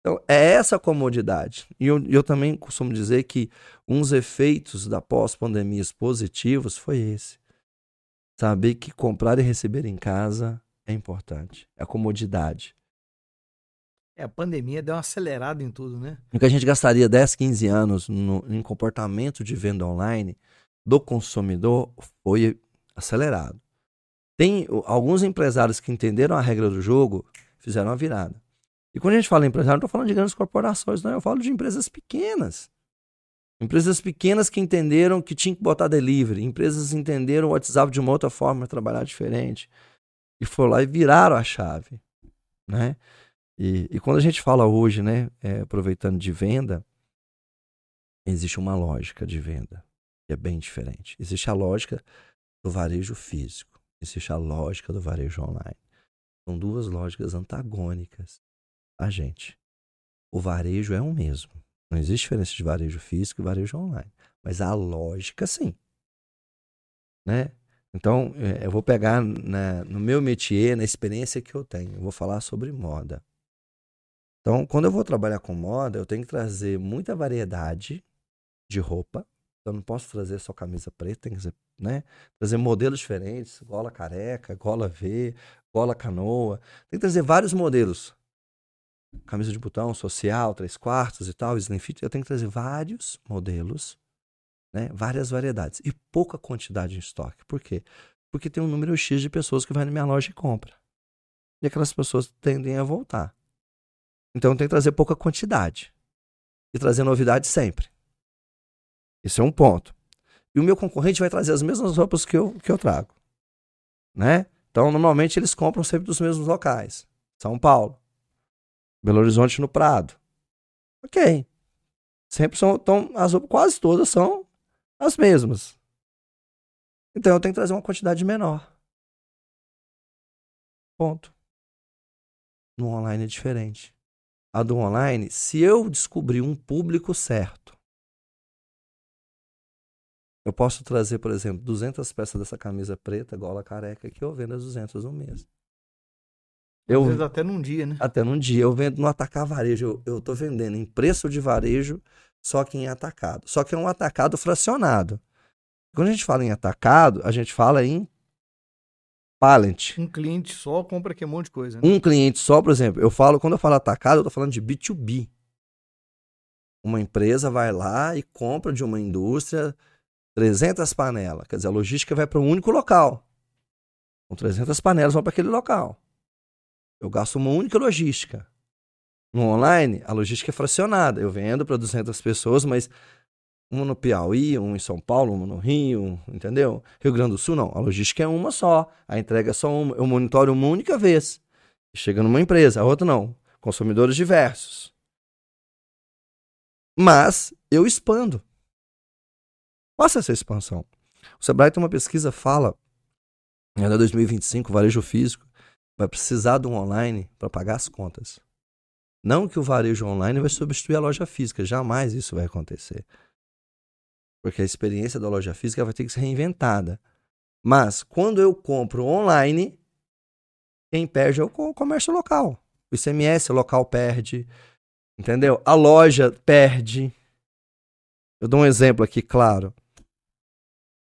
Então, é essa comodidade. E eu, eu também costumo dizer que um dos efeitos da pós-pandemia positivos foi esse. Saber que comprar e receber em casa é importante. É a comodidade. É, a pandemia deu uma acelerada em tudo, né? O que a gente gastaria 10, 15 anos no, em comportamento de venda online do consumidor foi acelerado. Tem alguns empresários que entenderam a regra do jogo, fizeram a virada. E quando a gente fala em empresário, não estou falando de grandes corporações, não. Eu falo de empresas pequenas. Empresas pequenas que entenderam que tinha que botar delivery. Empresas entenderam o WhatsApp de uma outra forma, trabalhar diferente. E foram lá e viraram a chave. Né? E, e quando a gente fala hoje, né, é, aproveitando de venda, existe uma lógica de venda que é bem diferente. Existe a lógica do varejo físico, existe a lógica do varejo online. São duas lógicas antagônicas a gente. O varejo é o mesmo. Não existe diferença de varejo físico e varejo online. Mas a lógica, sim. Né? Então, é, eu vou pegar na- no meu métier, na experiência que eu tenho, eu vou falar sobre moda. Então, quando eu vou trabalhar com moda, eu tenho que trazer muita variedade de roupa. Eu não posso trazer só camisa preta, tem que ser, né? trazer modelos diferentes, gola careca, gola V, gola canoa. Tem que trazer vários modelos camisa de botão, social, três quartos e tal, slim fit, eu tenho que trazer vários modelos, né? Várias variedades e pouca quantidade em estoque. Por quê? Porque tem um número X de pessoas que vai na minha loja e compra. E aquelas pessoas tendem a voltar. Então tenho que trazer pouca quantidade e trazer novidade sempre. Esse é um ponto. E o meu concorrente vai trazer as mesmas roupas que eu, que eu trago. Né? Então, normalmente, eles compram sempre dos mesmos locais. São Paulo, Belo Horizonte no Prado. Ok. Sempre são, então, as roupas, quase todas são as mesmas. Então, eu tenho que trazer uma quantidade menor. Ponto. No online é diferente. A do online, se eu descobrir um público certo, eu posso trazer, por exemplo, 200 peças dessa camisa preta, gola careca, que eu vendo as 200 no mês. Eu, Às vezes até num dia, né? Até num dia. Eu vendo no atacar varejo. Eu, eu tô vendendo em preço de varejo, só que em atacado. Só que é um atacado fracionado. Quando a gente fala em atacado, a gente fala em Um cliente só compra aqui um monte de coisa. Né? Um cliente só, por exemplo, eu falo, quando eu falo atacado, eu tô falando de B2B. Uma empresa vai lá e compra de uma indústria 300 panelas. Quer dizer, a logística vai para um único local. Com 300 panelas vão para aquele local. Eu gasto uma única logística. No online, a logística é fracionada. Eu vendo para 200 pessoas, mas um no Piauí, um em São Paulo, um no Rio, entendeu? Rio Grande do Sul, não. A logística é uma só. A entrega é só uma. Eu monitoro uma única vez. Chega numa empresa, a outra não. Consumidores diversos. Mas eu expando. Faça essa expansão. O Sebrae tem uma pesquisa fala, até 2025, varejo físico vai precisar um online para pagar as contas. Não que o varejo online vai substituir a loja física, jamais isso vai acontecer. Porque a experiência da loja física vai ter que ser reinventada. Mas quando eu compro online, quem perde é o comércio local. O ICMS local perde, entendeu? A loja perde. Eu dou um exemplo aqui, claro.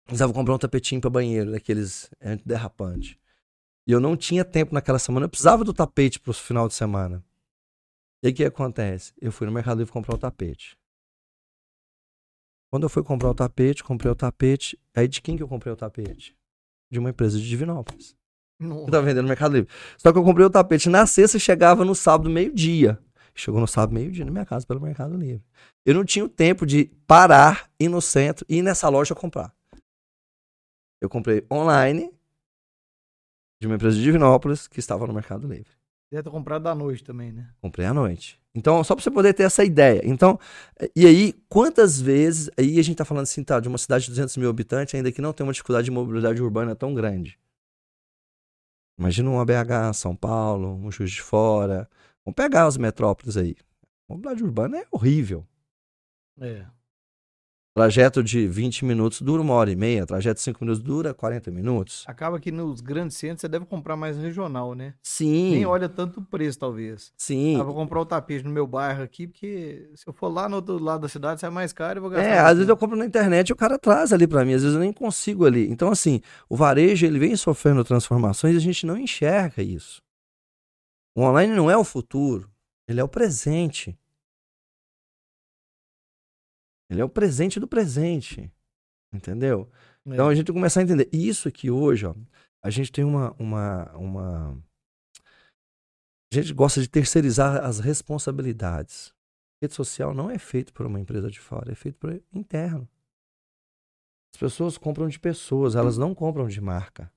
Precisava comprar um tapetinho para banheiro, daqueles antiderrapantes. E eu não tinha tempo naquela semana, eu precisava do tapete para o final de semana. E aí o que acontece? Eu fui no Mercado Livre comprar o tapete. Quando eu fui comprar o tapete, comprei o tapete. Aí de quem que eu comprei o tapete? De uma empresa de Divinópolis. Nossa. Que tá vendendo no Mercado Livre. Só que eu comprei o tapete na sexta e chegava no sábado, meio-dia. Chegou no sábado, meio-dia na minha casa, pelo Mercado Livre. Eu não tinha o tempo de parar, ir no centro e ir nessa loja comprar. Eu comprei online de uma empresa de Divinópolis que estava no Mercado Livre. Deve ter comprado à noite também, né? Comprei à noite. Então, só para você poder ter essa ideia. Então, e aí, quantas vezes. Aí a gente está falando assim, tá, de uma cidade de 200 mil habitantes, ainda que não tem uma dificuldade de mobilidade urbana tão grande. Imagina uma BH, São Paulo, um Juiz de Fora. Vamos pegar as metrópoles aí. A mobilidade urbana é horrível. É. Trajeto de 20 minutos dura uma hora e meia, trajeto de 5 minutos dura 40 minutos. Acaba que nos grandes centros você deve comprar mais regional, né? Sim. Nem olha tanto o preço, talvez. Sim. Ah, vou comprar o tapete no meu bairro aqui, porque se eu for lá no outro lado da cidade, sai mais caro e vou gastar. É, às vezes eu compro na internet e o cara traz ali para mim, às vezes eu nem consigo ali. Então, assim, o varejo ele vem sofrendo transformações e a gente não enxerga isso. O online não é o futuro, ele é o presente. Ele é o presente do presente. Entendeu? É. Então a gente começa a entender. Isso aqui hoje, ó, a gente tem uma, uma, uma. A gente gosta de terceirizar as responsabilidades. A rede social não é feito por uma empresa de fora, é feito por interno. As pessoas compram de pessoas, elas não compram de marca.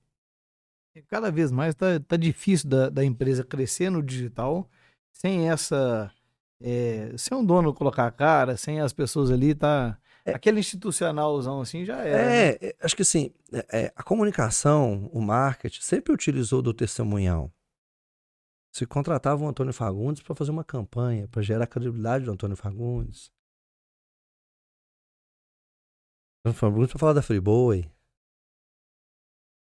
Cada vez mais tá, tá difícil da, da empresa crescer no digital sem essa é, sem um dono colocar a cara, sem as pessoas ali, tá. É, Aquele institucionalzão assim já era. É, né? É, acho que assim, é, é, a comunicação, o marketing, sempre utilizou do testemunhal. Se contratava o Antônio Fagundes para fazer uma campanha, para gerar a credibilidade do Antônio Fagundes. Antônio Fagundes para falar da Friboi.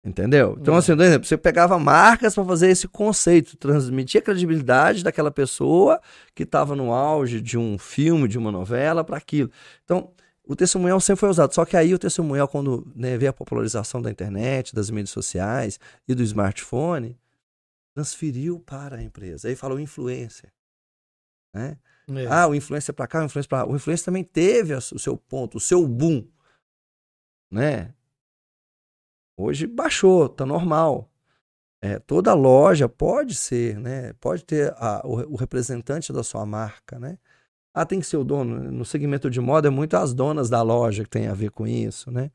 Entendeu? Então, assim, por exemplo, você pegava marcas para fazer esse conceito, transmitir a credibilidade daquela pessoa que estava no auge de um filme, de uma novela, para aquilo. Então, o testemunhal sempre foi usado. Só que aí o testemunhal, quando né, veio a popularização da internet, das mídias sociais e do smartphone, transferiu para a empresa. Aí falou influência. Né? É. Ah, o influencer para cá, o influencer para lá. O influencer também teve o seu ponto, o seu boom, né? Hoje baixou, tá normal. É, toda loja pode ser, né? Pode ter a, o, o, representante da sua marca, né? Ah, tem que ser o dono. No segmento de moda é muito as donas da loja que tem a ver com isso, né?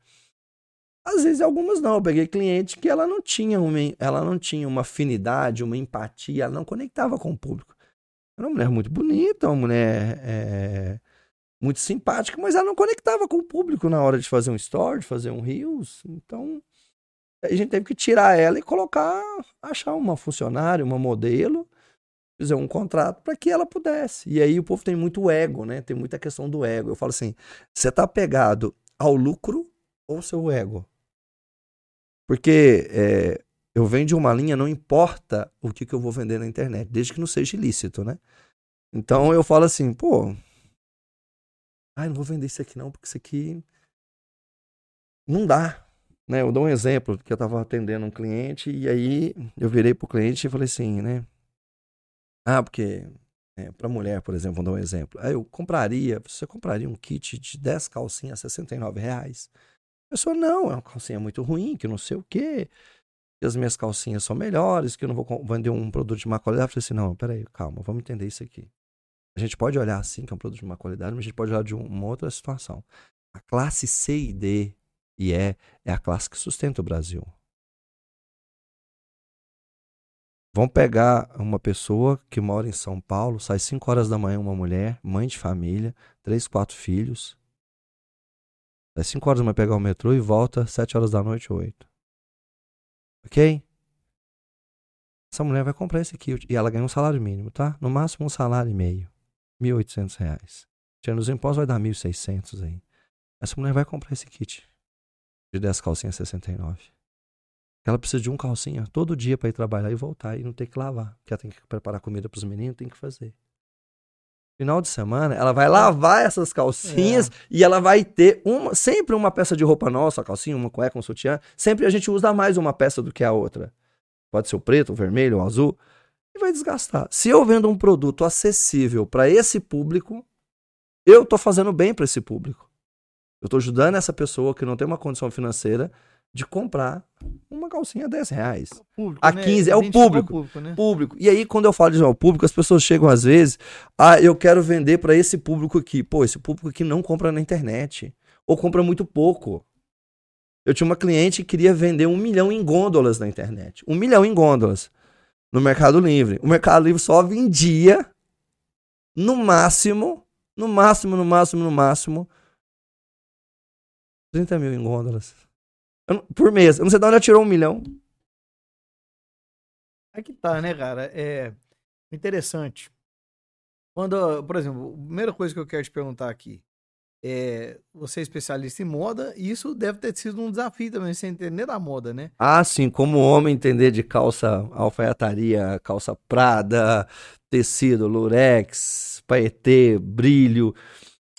Às vezes algumas não. Eu peguei cliente que ela não tinha uma, ela não tinha uma afinidade, uma empatia, ela não conectava com o público. Era uma mulher muito bonita, uma mulher é, muito simpática, mas ela não conectava com o público na hora de fazer um story, de fazer um reels. Então, a gente teve que tirar ela e colocar, achar uma funcionária, uma modelo, fazer um contrato para que ela pudesse. E aí o povo tem muito ego, né? Tem muita questão do ego. Eu falo assim: você tá pegado ao lucro ou ao seu ego? Porque é, eu vendo uma linha, não importa o que, que eu vou vender na internet, desde que não seja ilícito, né? Então eu falo assim, pô, ai, não vou vender isso aqui não, porque isso aqui não dá. Né? Eu dou um exemplo, que eu estava atendendo um cliente e aí eu virei pro cliente e falei assim, né? Ah, porque é, para mulher, por exemplo, vou dar um exemplo. Aí eu compraria, você compraria um kit de 10 calcinhas a 69 reais? A pessoa, não, é uma calcinha muito ruim, que não sei o quê que as minhas calcinhas são melhores, que eu não vou vender um produto de má qualidade. Eu falei assim, não, peraí, calma, vamos entender isso aqui. A gente pode olhar assim, que é um produto de má qualidade, mas a gente pode olhar de uma outra situação. A classe C e D e E é a classe que sustenta o Brasil. Vamos pegar uma pessoa que mora em São Paulo, sai 5 horas da manhã, uma mulher, mãe de família, três, quatro filhos. Sai 5 horas da manhã pegar o metrô e volta 7 horas da noite, 8. Ok? Essa mulher vai comprar esse kit. E ela ganha um salário mínimo, tá? No máximo um salário e meio. R$ 1.800. Tirando os impostos vai dar 1.600 aí. Essa mulher vai comprar esse kit de 10 calcinhas 69. Ela precisa de um calcinha todo dia para ir trabalhar e voltar e não ter que lavar. Porque ela tem que preparar comida para os meninos, tem que fazer. Final de semana, ela vai lavar essas calcinhas é. e ela vai ter uma, sempre uma peça de roupa nossa, calcinha, uma cueca, um sutiã. Sempre a gente usa mais uma peça do que a outra. Pode ser o preto, o vermelho, o azul. E vai desgastar. Se eu vendo um produto acessível para esse público, eu estou fazendo bem para esse público. Eu estou ajudando essa pessoa que não tem uma condição financeira de comprar uma calcinha a 10 reais. Público, a 15, né? é o público. Público, né? público. E aí, quando eu falo de ao público, as pessoas chegam às vezes, ah, eu quero vender para esse público aqui. Pô, esse público aqui não compra na internet. Ou compra muito pouco. Eu tinha uma cliente que queria vender um milhão em gôndolas na internet. Um milhão em gôndolas. No Mercado Livre. O Mercado Livre só vendia, no máximo, no máximo, no máximo, no máximo, 30 mil em gôndolas por mês. Eu não sei de onde ela tirou um milhão. É que tá, né, cara? É interessante. Quando, por exemplo, a primeira coisa que eu quero te perguntar aqui é, você é especialista em moda, e isso deve ter sido um desafio também, você entender da moda, né? Ah, sim, como homem entender de calça alfaiataria, calça prada, tecido, lurex, paetê, brilho.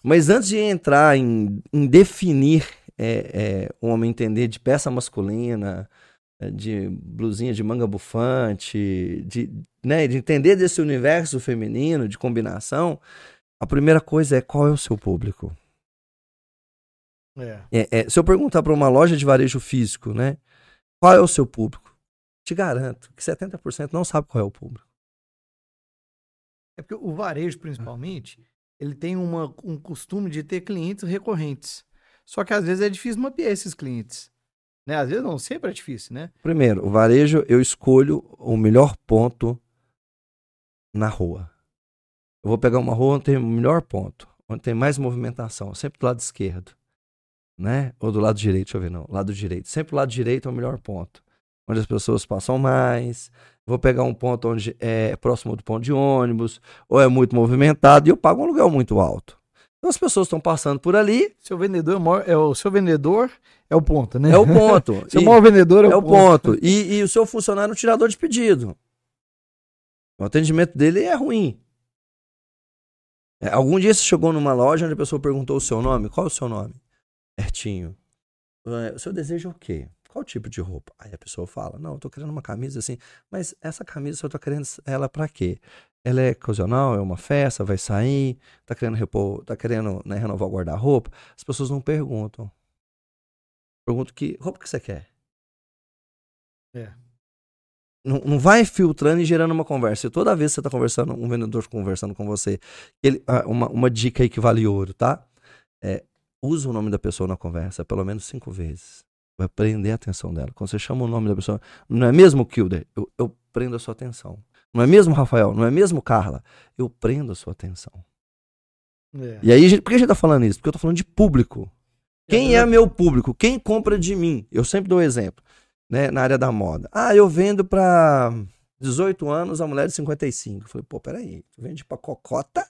Mas antes de entrar em, em definir é, é, um homem entender de peça masculina, é, de blusinha de manga bufante, de, né, de entender desse universo feminino, de combinação, a primeira coisa é qual é o seu público. É. É, é, se eu perguntar para uma loja de varejo físico, né, qual é o seu público? Te garanto que 70% não sabe qual é o público. É porque o varejo, principalmente, ele tem uma, um costume de ter clientes recorrentes. Só que às vezes é difícil mapear esses clientes. Né? Às vezes não, sempre é difícil, né? Primeiro, o varejo eu escolho o melhor ponto na rua. Eu vou pegar uma rua onde tem o melhor ponto, onde tem mais movimentação, sempre do lado esquerdo. Né? Ou do lado direito, deixa eu ver, não. Lado direito. Sempre o lado direito é o melhor ponto. Onde as pessoas passam mais. Vou pegar um ponto onde é próximo do ponto de ônibus, ou é muito movimentado, e eu pago um aluguel muito alto. Então as pessoas estão passando por ali. Seu vendedor é o, maior, é o seu vendedor é o ponto, né? É o ponto. (laughs) seu e, maior vendedor é, é o, ponto. ponto. E, e, o seu funcionário é tirador de pedido. O atendimento dele é ruim. É, algum dia você chegou numa loja onde a pessoa perguntou o seu nome. Qual é o seu nome? Hertinho. É, o seu desejo é o quê? Qual tipo de roupa? Aí a pessoa fala: Não, eu tô querendo uma camisa assim. Mas essa camisa eu tô querendo ela para quê? Ela é ocasional, é uma festa, vai sair, tá querendo repor, tá querendo né, renovar o guarda-roupa. As pessoas não perguntam. Perguntam que roupa que você quer. É. Não, não vai filtrando e gerando uma conversa. E toda vez que você está conversando, um vendedor conversando com você, ele, ah, uma, uma dica aí que vale ouro, tá? É, usa o nome da pessoa na conversa pelo menos cinco vezes. Vai prender a atenção dela. Quando você chama o nome da pessoa, não é mesmo Kilder? Eu, eu prendo a sua atenção. Não é mesmo Rafael? Não é mesmo Carla? Eu prendo a sua atenção. É. E aí, por que a gente tá falando isso? Porque eu tô falando de público. Quem é meu público? Quem compra de mim? Eu sempre dou um exemplo, né, na área da moda. Ah, eu vendo para 18 anos a mulher de 55. Eu falei, pô, peraí, tu vende pra cocota?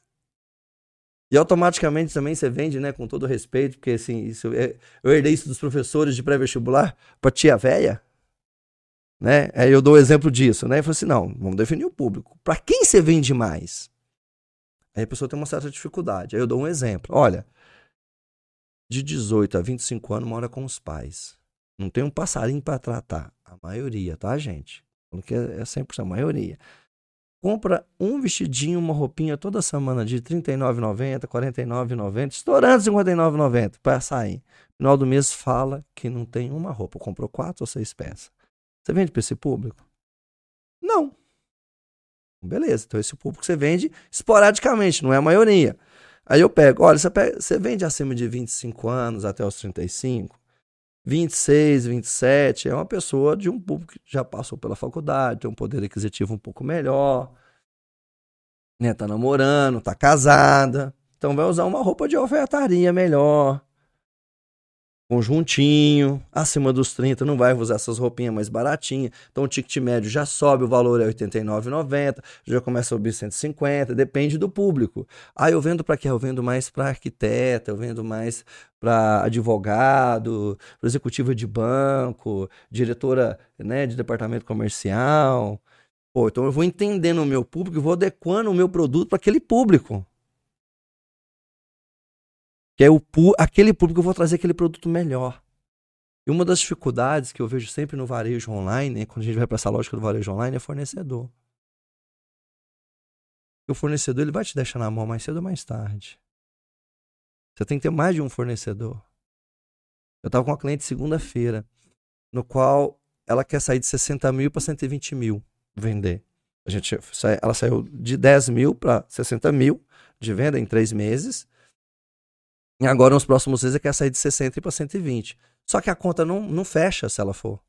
E automaticamente também você vende, né, com todo respeito, porque assim, isso, é- eu herdei isso dos professores de pré-vestibular pra tia véia, né? Aí eu dou o exemplo disso, né? Eu falei assim, não, vamos definir o público. Pra quem você vende mais? Aí a pessoa tem uma certa dificuldade. Aí eu dou um exemplo. Olha, de 18 a 25 anos mora com os pais. Não tem um passarinho para tratar. A maioria, tá, gente? Falando que é é 100%, a maioria. Compra um vestidinho, uma roupinha toda semana de R$ 39,90, R$ 49,90, estourando R$ 59,90 para sair. No final do mês fala que não tem uma roupa. Comprou quatro ou seis peças. Você vende para esse público? Não. Beleza, então esse público você vende esporadicamente, não é a maioria. Aí eu pego, olha, você, pega- você vende acima de 25 anos até os 35, 26, 27, é uma pessoa de um público que já passou pela faculdade, tem um poder aquisitivo um pouco melhor, né, tá namorando, tá casada, então vai usar uma roupa de alfaiataria melhor, conjuntinho, acima dos 30 não vai usar essas roupinhas mais baratinhas, então o ticket médio já sobe, o valor é R$ 89,90, já começa a subir 150, depende do público. Ah, eu vendo para quê? Eu vendo mais para arquiteta, eu vendo mais para advogado, executiva de banco, diretora né, de departamento comercial. Pô, então eu vou entendendo o meu público e vou adequando o meu produto para aquele público. Que é o, aquele público eu vou trazer aquele produto melhor. E uma das dificuldades que eu vejo sempre no varejo online, né, quando a gente vai para essa lógica do varejo online, é fornecedor. o fornecedor ele vai te deixar na mão mais cedo ou mais tarde. Você tem que ter mais de um fornecedor. Eu estava com uma cliente segunda-feira, no qual ela quer sair de 60 mil para 120 mil vender. A gente, ela saiu de 10 mil para 60 mil de venda em três meses. E agora, nos próximos meses, ela quer sair de 60 para 120. Só que a conta não, não fecha se ela for.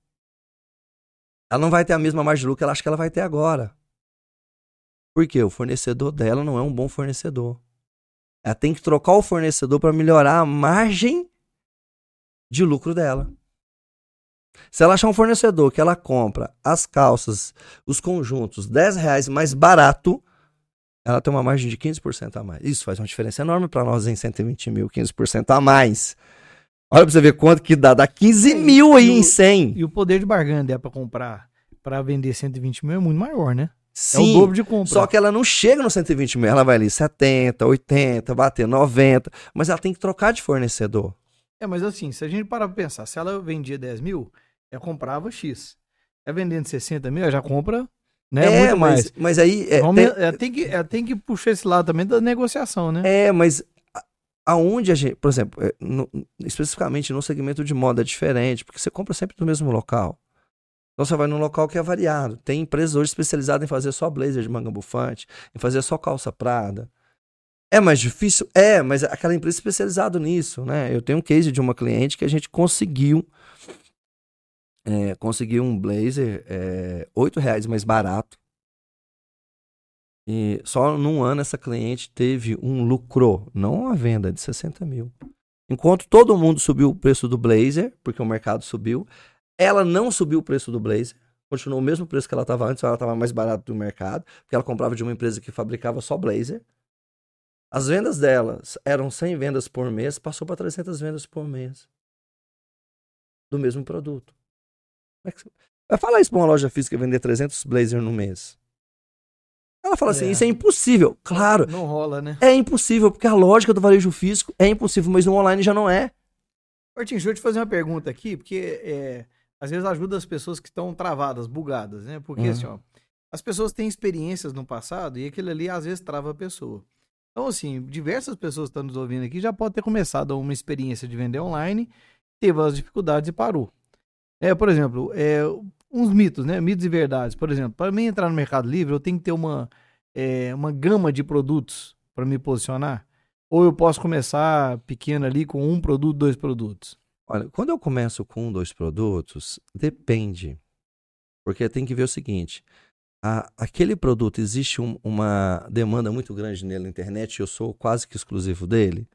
Ela não vai ter a mesma margem de lucro que ela acha que ela vai ter agora. Por quê? O fornecedor dela não é um bom fornecedor. Ela tem que trocar o fornecedor para melhorar a margem de lucro dela. Se ela achar um fornecedor que ela compra as calças, os conjuntos, 10 reais mais barato, ela tem uma margem de 15% a mais. Isso faz uma diferença enorme para nós em 120 mil, 15% a mais. Olha para você ver quanto que dá. Dá 15 mil aí E o- em 100. E o poder de barganha dela pra comprar, pra vender 120 mil é muito maior, né? Sim. É o dobro de compra. Só que ela não chega no 120 mil, ela vai ali 70, 80, bater 90, mas ela tem que trocar de fornecedor. É, mas assim, se a gente parar pra pensar, se ela vendia 10 mil, ela comprava X. É vendendo 60 mil, ela já compra, né? muito mais. mas, mas aí. É, Vamos- tem- ela, tem que, ela tem que puxar esse lado também da negociação, né? é, mas aonde a gente. Por exemplo, é, no- especificamente no segmento de moda é diferente, porque você compra sempre do mesmo local. Então você vai num local que é variado. Tem empresas hoje especializadas em fazer só blazer de manga bufante, em fazer só calça prada. É mais difícil? É, mas aquela empresa especializada nisso, né? Eu tenho um case de uma cliente que a gente conseguiu é, conseguiu um blazer é, 8 reais mais barato. E só num ano essa cliente teve um lucro, não uma venda, de 60 mil. Enquanto todo mundo subiu o preço do blazer, porque o mercado subiu, ela não subiu o preço do blazer, continuou o mesmo preço que ela estava antes, ela estava mais barato do mercado, porque ela comprava de uma empresa que fabricava só blazer. As vendas dela eram 100 vendas por mês, passou para 300 vendas por mês do mesmo produto. É você- Vai falar isso para uma loja física vender 300 blazer no mês. Ela fala assim: É. isso é impossível. Claro, Não rola, né? é impossível, porque a lógica do varejo físico é impossível, mas no online já não é. Martin, deixa eu te fazer uma pergunta aqui, porque é, às vezes ajuda as pessoas que estão travadas, bugadas, né? Porque Uhum. assim, ó, as pessoas têm experiências no passado e aquilo ali às vezes trava a pessoa. Então, assim, diversas pessoas que estão nos ouvindo aqui já podem ter começado uma experiência de vender online, teve as dificuldades e parou. É, por exemplo, é, uns mitos, né? Mitos e verdades. Por exemplo, para mim entrar no Mercado Livre, eu tenho que ter uma, é, uma gama de produtos para me posicionar. Ou eu posso começar pequeno ali com um produto, dois produtos? Olha, quando eu começo com um, dois produtos, depende. Porque tem que ver o seguinte: a, aquele produto, existe um, uma demanda muito grande nele na internet eu sou quase que exclusivo dele?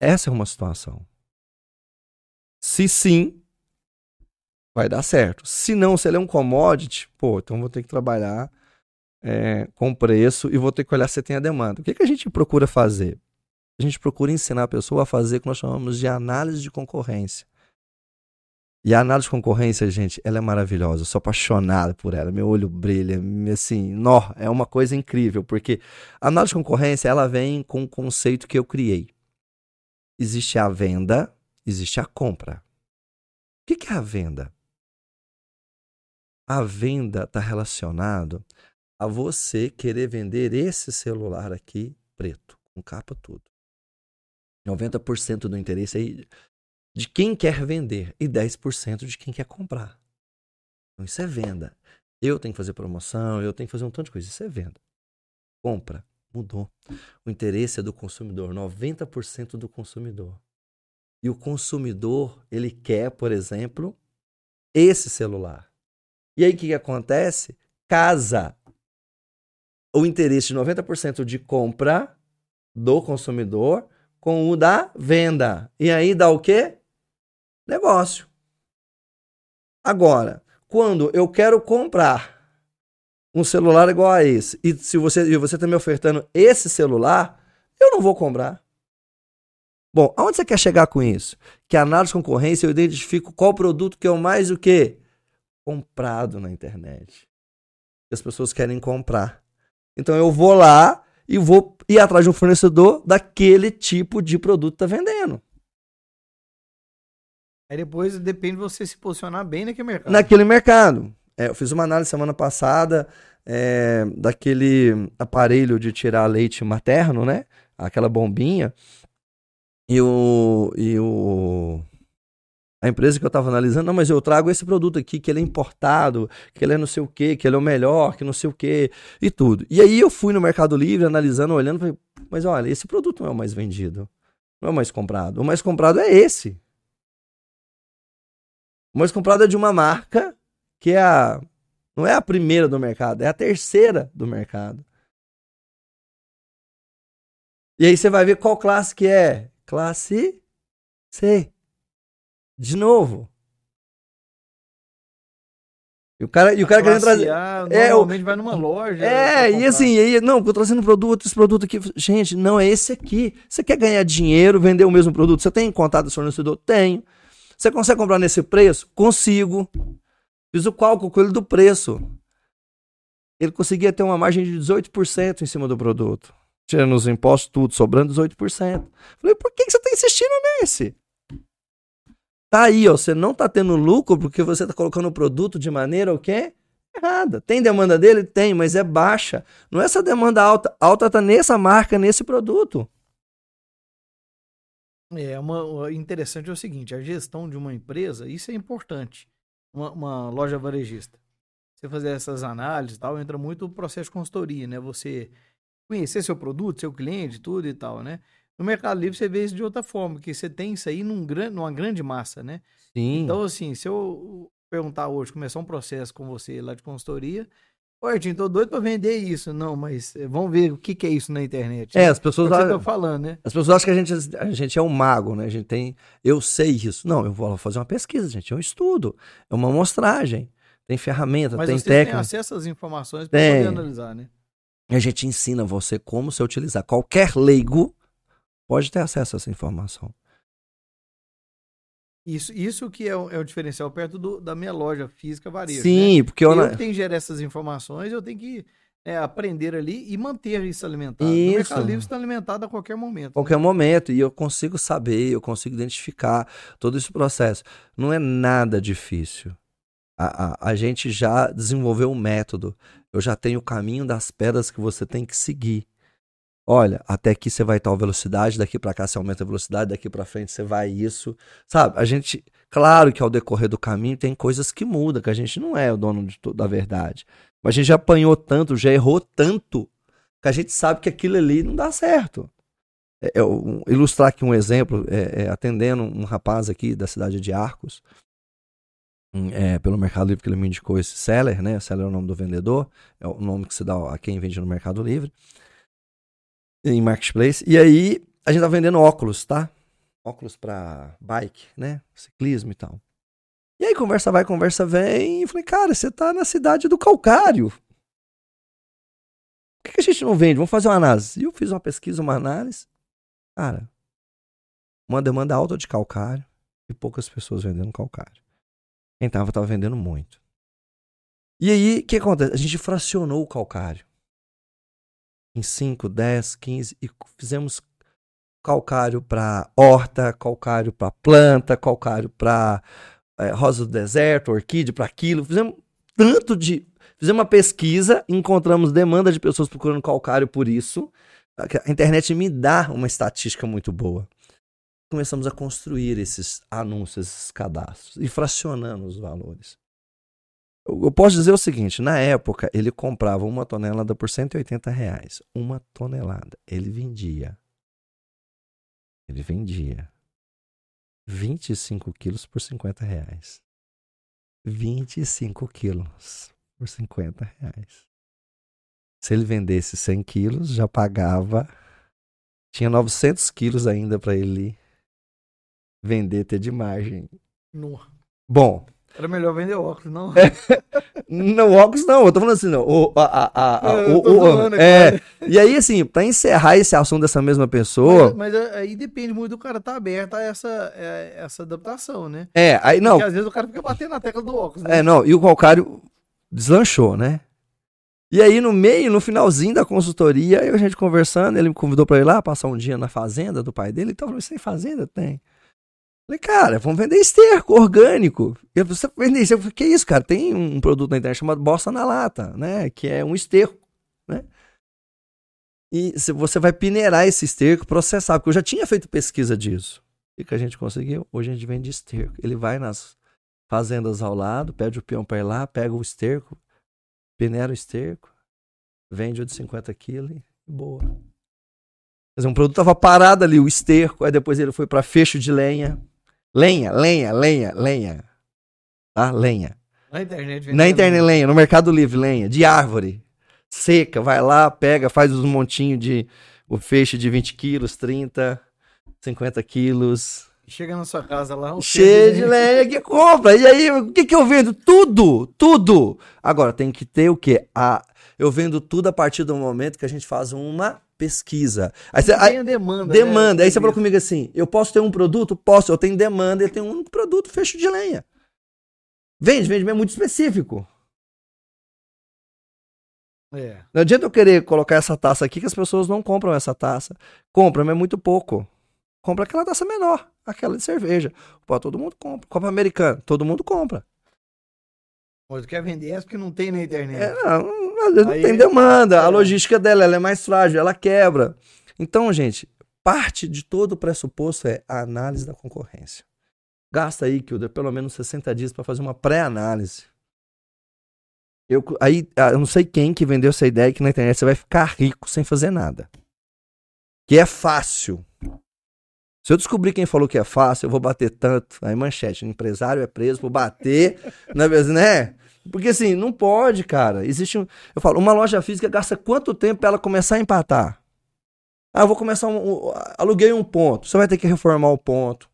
Essa é uma situação. Se sim, vai dar certo. Se não, se ele é um commodity, pô, então vou ter que trabalhar é, com preço e vou ter que olhar se tem a demanda. O que, que a gente procura fazer? A gente procura ensinar a pessoa a fazer o que nós chamamos de análise de concorrência. E a análise de concorrência, gente, ela é maravilhosa. Eu sou apaixonado por ela. Meu olho brilha, assim, nó, é uma coisa incrível, porque a análise de concorrência, ela vem com um conceito que eu criei. Existe a venda, existe a compra. O que é a venda? A venda está relacionado a você querer vender esse celular aqui preto, com capa tudo. 90% do interesse aí de quem quer vender e 10% de quem quer comprar. Então isso é venda. Eu tenho que fazer promoção, eu tenho que fazer um tanto de coisa. Isso é venda. Compra, mudou. O interesse é do consumidor, 90% do consumidor. E o consumidor, ele quer, por exemplo, esse celular. E aí o que, que acontece? Casa o interesse de 90% de compra do consumidor com o da venda. E aí dá o quê? negócio. Agora, quando eu quero comprar um celular igual a esse, e se você e você está me ofertando esse celular, eu não vou comprar. Bom, aonde você quer chegar com isso? Que análise de concorrência eu identifico qual produto que é o mais o quê? Comprado na internet. As pessoas querem comprar. Então eu vou lá e vou ir atrás de um fornecedor daquele tipo de produto que está vendendo. Aí depois depende de você se posicionar bem naquele mercado. Naquele mercado. É, eu fiz uma análise semana passada é, daquele aparelho de tirar leite materno, né? Aquela bombinha. E o, e o. A empresa que eu estava analisando, não, mas eu trago esse produto aqui, que ele é importado, que ele é não sei o que, que ele é o melhor, que não sei o que, e tudo. E aí eu fui no Mercado Livre, analisando, olhando, falei, mas olha, esse produto não é o mais vendido, não é o mais comprado. O mais comprado é esse. Mas comprada de uma marca que é a. Não é a primeira do mercado, é a terceira do mercado. E aí você vai ver qual classe que é. Classe C. De novo. E o cara, e o cara querendo trazer. É, normalmente vai numa loja. É, e assim, aí, não, tô trazendo produto, esse produto aqui. Gente, não é esse aqui. Você quer ganhar dinheiro, vender o mesmo produto? Você tem contato do fornecedor? Tenho. Você consegue comprar nesse preço? Consigo. Fiz o cálculo com ele do preço. Ele conseguia ter uma margem de 18% em cima do produto. Tirando os impostos, tudo, sobrando 18%. Falei, por que você está insistindo nesse? Tá aí, ó, você não está tendo lucro porque você está colocando o produto de maneira o quê? Errada. Tem demanda dele? Tem, mas é baixa. Não é essa demanda alta. Alta está nessa marca, nesse produto. É uma interessante é o seguinte, a gestão de uma empresa, isso é importante. Uma, uma loja varejista. Você fazer essas análises e tal, entra muito o processo de consultoria, né? Você conhecer seu produto, seu cliente, tudo e tal, né? No Mercado Livre você vê isso de outra forma, que você tem isso aí num, numa grande massa, né? Sim. Então, assim, se eu perguntar hoje, começar um processo com você lá de consultoria, Ô, Artinho, tô doido pra vender isso. Não, mas eh, vamos ver o que, que é isso na internet. É, né? as pessoas... É acham, falando, né? As pessoas acham que a gente, a gente é um mago, né? A gente tem... Eu sei isso. Não, eu vou fazer uma pesquisa, gente. É um estudo. É uma amostragem. Tem ferramenta, mas tem técnica. Tem acesso às informações para poder analisar, né? E a gente ensina você como se utilizar. Qualquer leigo pode ter acesso a essa informação. Isso, isso que é o, é o diferencial perto do, da minha loja física varejo. Sim, né? porque eu, eu que tenho que gerar essas informações, eu tenho que é, aprender ali e manter isso alimentado. Isso. O Mercado Livre está alimentado a qualquer momento. Qualquer né? momento. E eu consigo saber, eu consigo identificar todo esse processo. Não é nada difícil. A, a, a gente já desenvolveu um método. Eu já tenho o caminho das pedras que você tem que seguir. Olha, até aqui você vai tal velocidade, daqui para cá você aumenta a velocidade, daqui para frente você vai isso. Sabe? A gente, claro que ao decorrer do caminho tem coisas que mudam, que a gente não é o dono de, da verdade. Mas a gente já apanhou tanto, já errou tanto, que a gente sabe que aquilo ali não dá certo. É, eu, ilustrar aqui um exemplo, é, é, atendendo um rapaz aqui da cidade de Arcos, é, pelo Mercado Livre que ele me indicou esse seller, né? Seller é o nome do vendedor, é o nome que se dá a quem vende no Mercado Livre em marketplace. E aí a gente tá vendendo óculos, tá? Óculos para bike, né? Ciclismo e tal. E aí conversa vai, conversa vem. E falei, cara, você tá na cidade do Calcário. Por que, que a gente não vende? Vamos fazer uma análise. E eu fiz uma pesquisa, uma análise. Cara, uma demanda alta de calcário e poucas pessoas vendendo calcário. Quem tava, tava vendendo muito. E aí, o que acontece? A gente fracionou o calcário em 5, 10, 15 e fizemos calcário para horta, calcário para planta, calcário para é, rosa do deserto, orquídea, para aquilo. Fizemos tanto de. Fizemos uma pesquisa, encontramos demanda de pessoas procurando calcário por isso. A internet me dá uma estatística muito boa. Começamos a construir esses anúncios, esses cadastros e fracionando os valores. Eu posso dizer o seguinte: na época, ele comprava uma tonelada por 180 reais. Uma tonelada. Ele vendia. Ele vendia 25 quilos por 50 reais. 25 quilos por 50 reais. Se ele vendesse 100 quilos, já pagava. Tinha 900 quilos ainda para ele vender, ter de margem. No. Bom, era melhor vender óculos, não? É. não, óculos não, eu tô falando assim, não. O, a, a, a, é, o, o, é. E aí, assim, pra encerrar esse assunto dessa mesma pessoa. Mas, mas é, aí depende muito do cara tá aberto a essa, é, essa adaptação, né? É, aí não. Porque às vezes o cara fica batendo na tecla do óculos. Né? É, não, e o calcário deslanchou, né? E aí, no meio, no finalzinho da consultoria, aí a gente conversando, ele me convidou para ir lá passar um dia na fazenda do pai dele. Então, você tem fazenda? Tem. Falei, cara, vamos vender esterco orgânico. E você vender? Eu falei, que isso, cara? Tem um produto na internet chamado bosta na lata, né? Que é um esterco, né? E você vai peneirar esse esterco, processar, porque eu já tinha feito pesquisa disso. O que a gente conseguiu? Hoje a gente vende esterco. Ele vai nas fazendas ao lado, pede o peão para ir lá, pega o esterco, peneira o esterco, vende o de 50 quilos e boa. Quer dizer, um produto tava parado ali, o esterco, aí depois ele foi para fecho de lenha, Lenha, lenha, lenha, lenha. Tá? Lenha. Na internet. Na internet, lenha. No Mercado Livre, lenha. De árvore. Seca. Vai lá, pega, faz os montinhos de. O feixe de 20 quilos, 30, 50 quilos. Chega na sua casa lá. Um Cheio de lenha que compra. E aí, o que, que eu vendo? Tudo! Tudo! Agora, tem que ter o quê? A, eu vendo tudo a partir do momento que a gente faz uma pesquisa. Aí você, aí, demanda. Demanda. Né? Aí você falou comigo assim: eu posso ter um produto? Posso, eu tenho demanda, eu tenho um único produto, fecho de lenha. Vende, vende, mas é muito específico. É. Não adianta eu querer colocar essa taça aqui que as pessoas não compram essa taça. Compram, mas é muito pouco. Compra aquela taça menor, aquela de cerveja. Pô, todo mundo compra. Copa americana, todo mundo compra. Mas quer vender essa porque não tem na internet. É, não, às vezes não tem demanda, é. a logística dela ela é mais frágil, ela quebra. Então, gente, parte de todo o pressuposto é a análise da concorrência. Gasta aí, Kilder, pelo menos 60 dias para fazer uma pré-análise. Eu, aí, ah, eu não sei quem que vendeu essa ideia que na internet você vai ficar rico sem fazer nada. Que é fácil. Se eu descobrir quem falou que é fácil, eu vou bater tanto. Aí manchete, o empresário é preso por bater, (laughs) né? Porque assim, não pode, cara. Existe um, eu falo, uma loja física gasta quanto tempo para ela começar a empatar? Ah, eu vou começar um, um, aluguei um ponto. Você vai ter que reformar o ponto.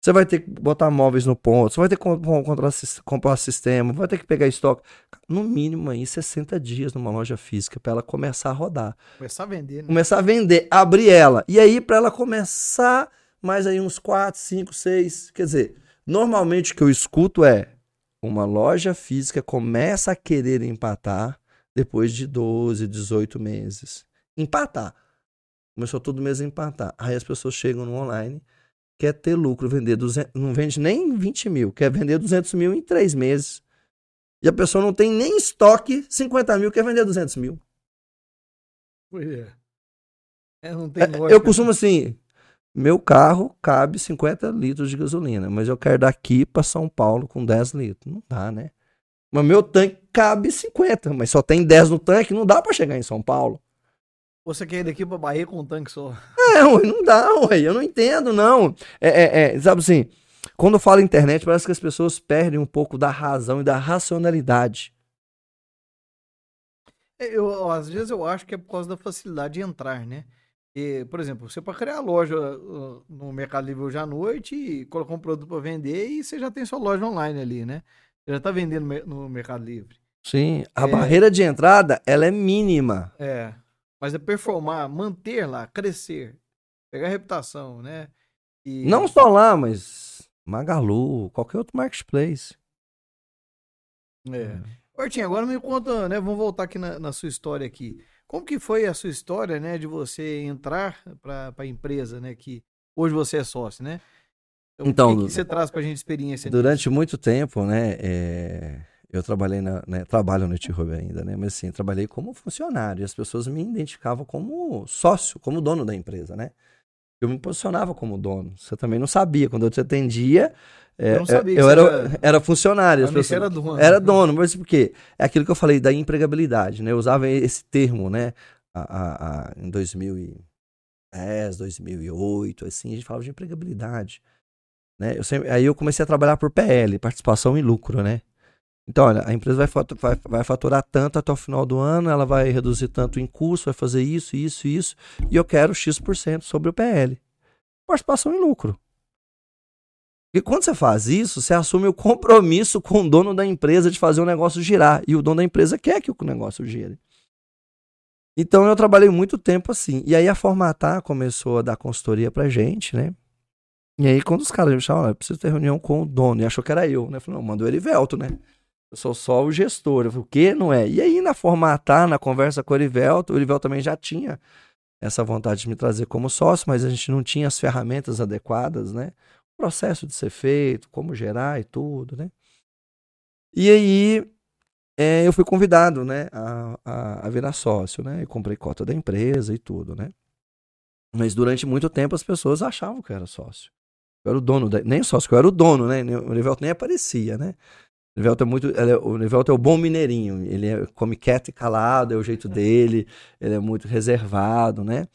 Você vai ter que botar móveis no ponto. Você vai ter que comprar, comprar sistema. Vai ter que pegar estoque. No mínimo aí 60 dias numa loja física para ela começar a rodar. Começar a vender, né? Começar a vender, abrir ela. E aí para ela começar mais aí uns 4, 5, 6, quer dizer, normalmente o que eu escuto é uma loja física começa a querer empatar depois de 12, 18 meses. Empatar. Começou todo mês a empatar. Aí as pessoas chegam no online, quer ter lucro, vender 200, não vende nem 20 mil, quer vender 200 mil em três meses. E a pessoa não tem nem estoque 50 mil, quer vender 200 mil. Pois é. é não tem é, eu costumo assim, meu carro cabe 50 litros de gasolina, mas eu quero daqui para São Paulo com 10 litros. Não dá, né? Mas meu tanque cabe 50, mas só tem 10 no tanque, não dá para chegar em São Paulo. Você quer ir daqui pra Bahia com um tanque só? É, ué, não dá, ué, eu não entendo, não. É, é, é, sabe assim, quando eu falo internet, parece que as pessoas perdem um pouco da razão e da racionalidade. É, eu, às vezes eu acho que é por causa da facilidade de entrar, né? E, por exemplo, você pode criar loja uh, no Mercado Livre hoje à noite e colocar um produto para vender e você já tem sua loja online ali, né? Você já está vendendo no Mercado Livre. Sim, a é... barreira de entrada ela é mínima. É, mas é performar, manter lá, crescer, pegar reputação, né? E... Não só lá, mas Magalu, qualquer outro marketplace. É. Ortinho, agora me conta, né? Vamos voltar aqui na, na, sua história aqui. Como que foi a sua história, né? De você entrar para a empresa, né? Que hoje você é sócio, né? Então, então o que, que você traz para a gente experiência? Durante nisso? muito tempo, né? É, eu trabalhei na, né, trabalho no T-Hub ainda, né? Mas assim, trabalhei como funcionário e as pessoas me identificavam como sócio, como dono da empresa, né? Eu me posicionava como dono. Você também não sabia. Quando eu te atendia, é, eu, não sabia eu era, era, era funcionário. Pessoas, era dono. Era dono, mas por quê? É aquilo que eu falei da empregabilidade, né? Eu usava esse termo, né? A, a, a, em 2010, 2008, assim, a gente falava de empregabilidade. Né? Eu sempre, aí eu comecei a trabalhar por PL, participação em lucro, né? Então, olha, a empresa vai faturar, vai, vai faturar tanto até o final do ano, ela vai reduzir tanto em custo, vai fazer isso, isso, isso, e eu quero X% sobre o PL. Participação em lucro. E quando você faz isso, você assume o compromisso com o dono da empresa de fazer o negócio girar. E o dono da empresa quer que o negócio gire. Então eu trabalhei muito tempo assim. E aí a Formatar começou a dar consultoria pra gente, né? E aí quando os caras me chamaram, eu preciso ter reunião com o dono, e achou que era eu, né? Eu falei, não, manda o Erivelto, né? Eu sou só o gestor. Eu falei, o quê? Não é? E aí, na formatar, na conversa com o Orivelto, o Orivelto também já tinha essa vontade de me trazer como sócio, mas a gente não tinha as ferramentas adequadas, né? O processo de ser feito, como gerar e tudo, né? E aí, é, eu fui convidado, né, a, a, a virar sócio, né? Eu comprei cota da empresa e tudo, né? Mas durante muito tempo as pessoas achavam que eu era sócio. Eu era o dono, da, nem sócio, que eu era o dono, né? O Orivelto nem aparecia, né? Nivelto é muito. É, o Nivelto é o bom mineirinho. Ele é, come quieto e calado, é o jeito dele. Ele é muito reservado, né?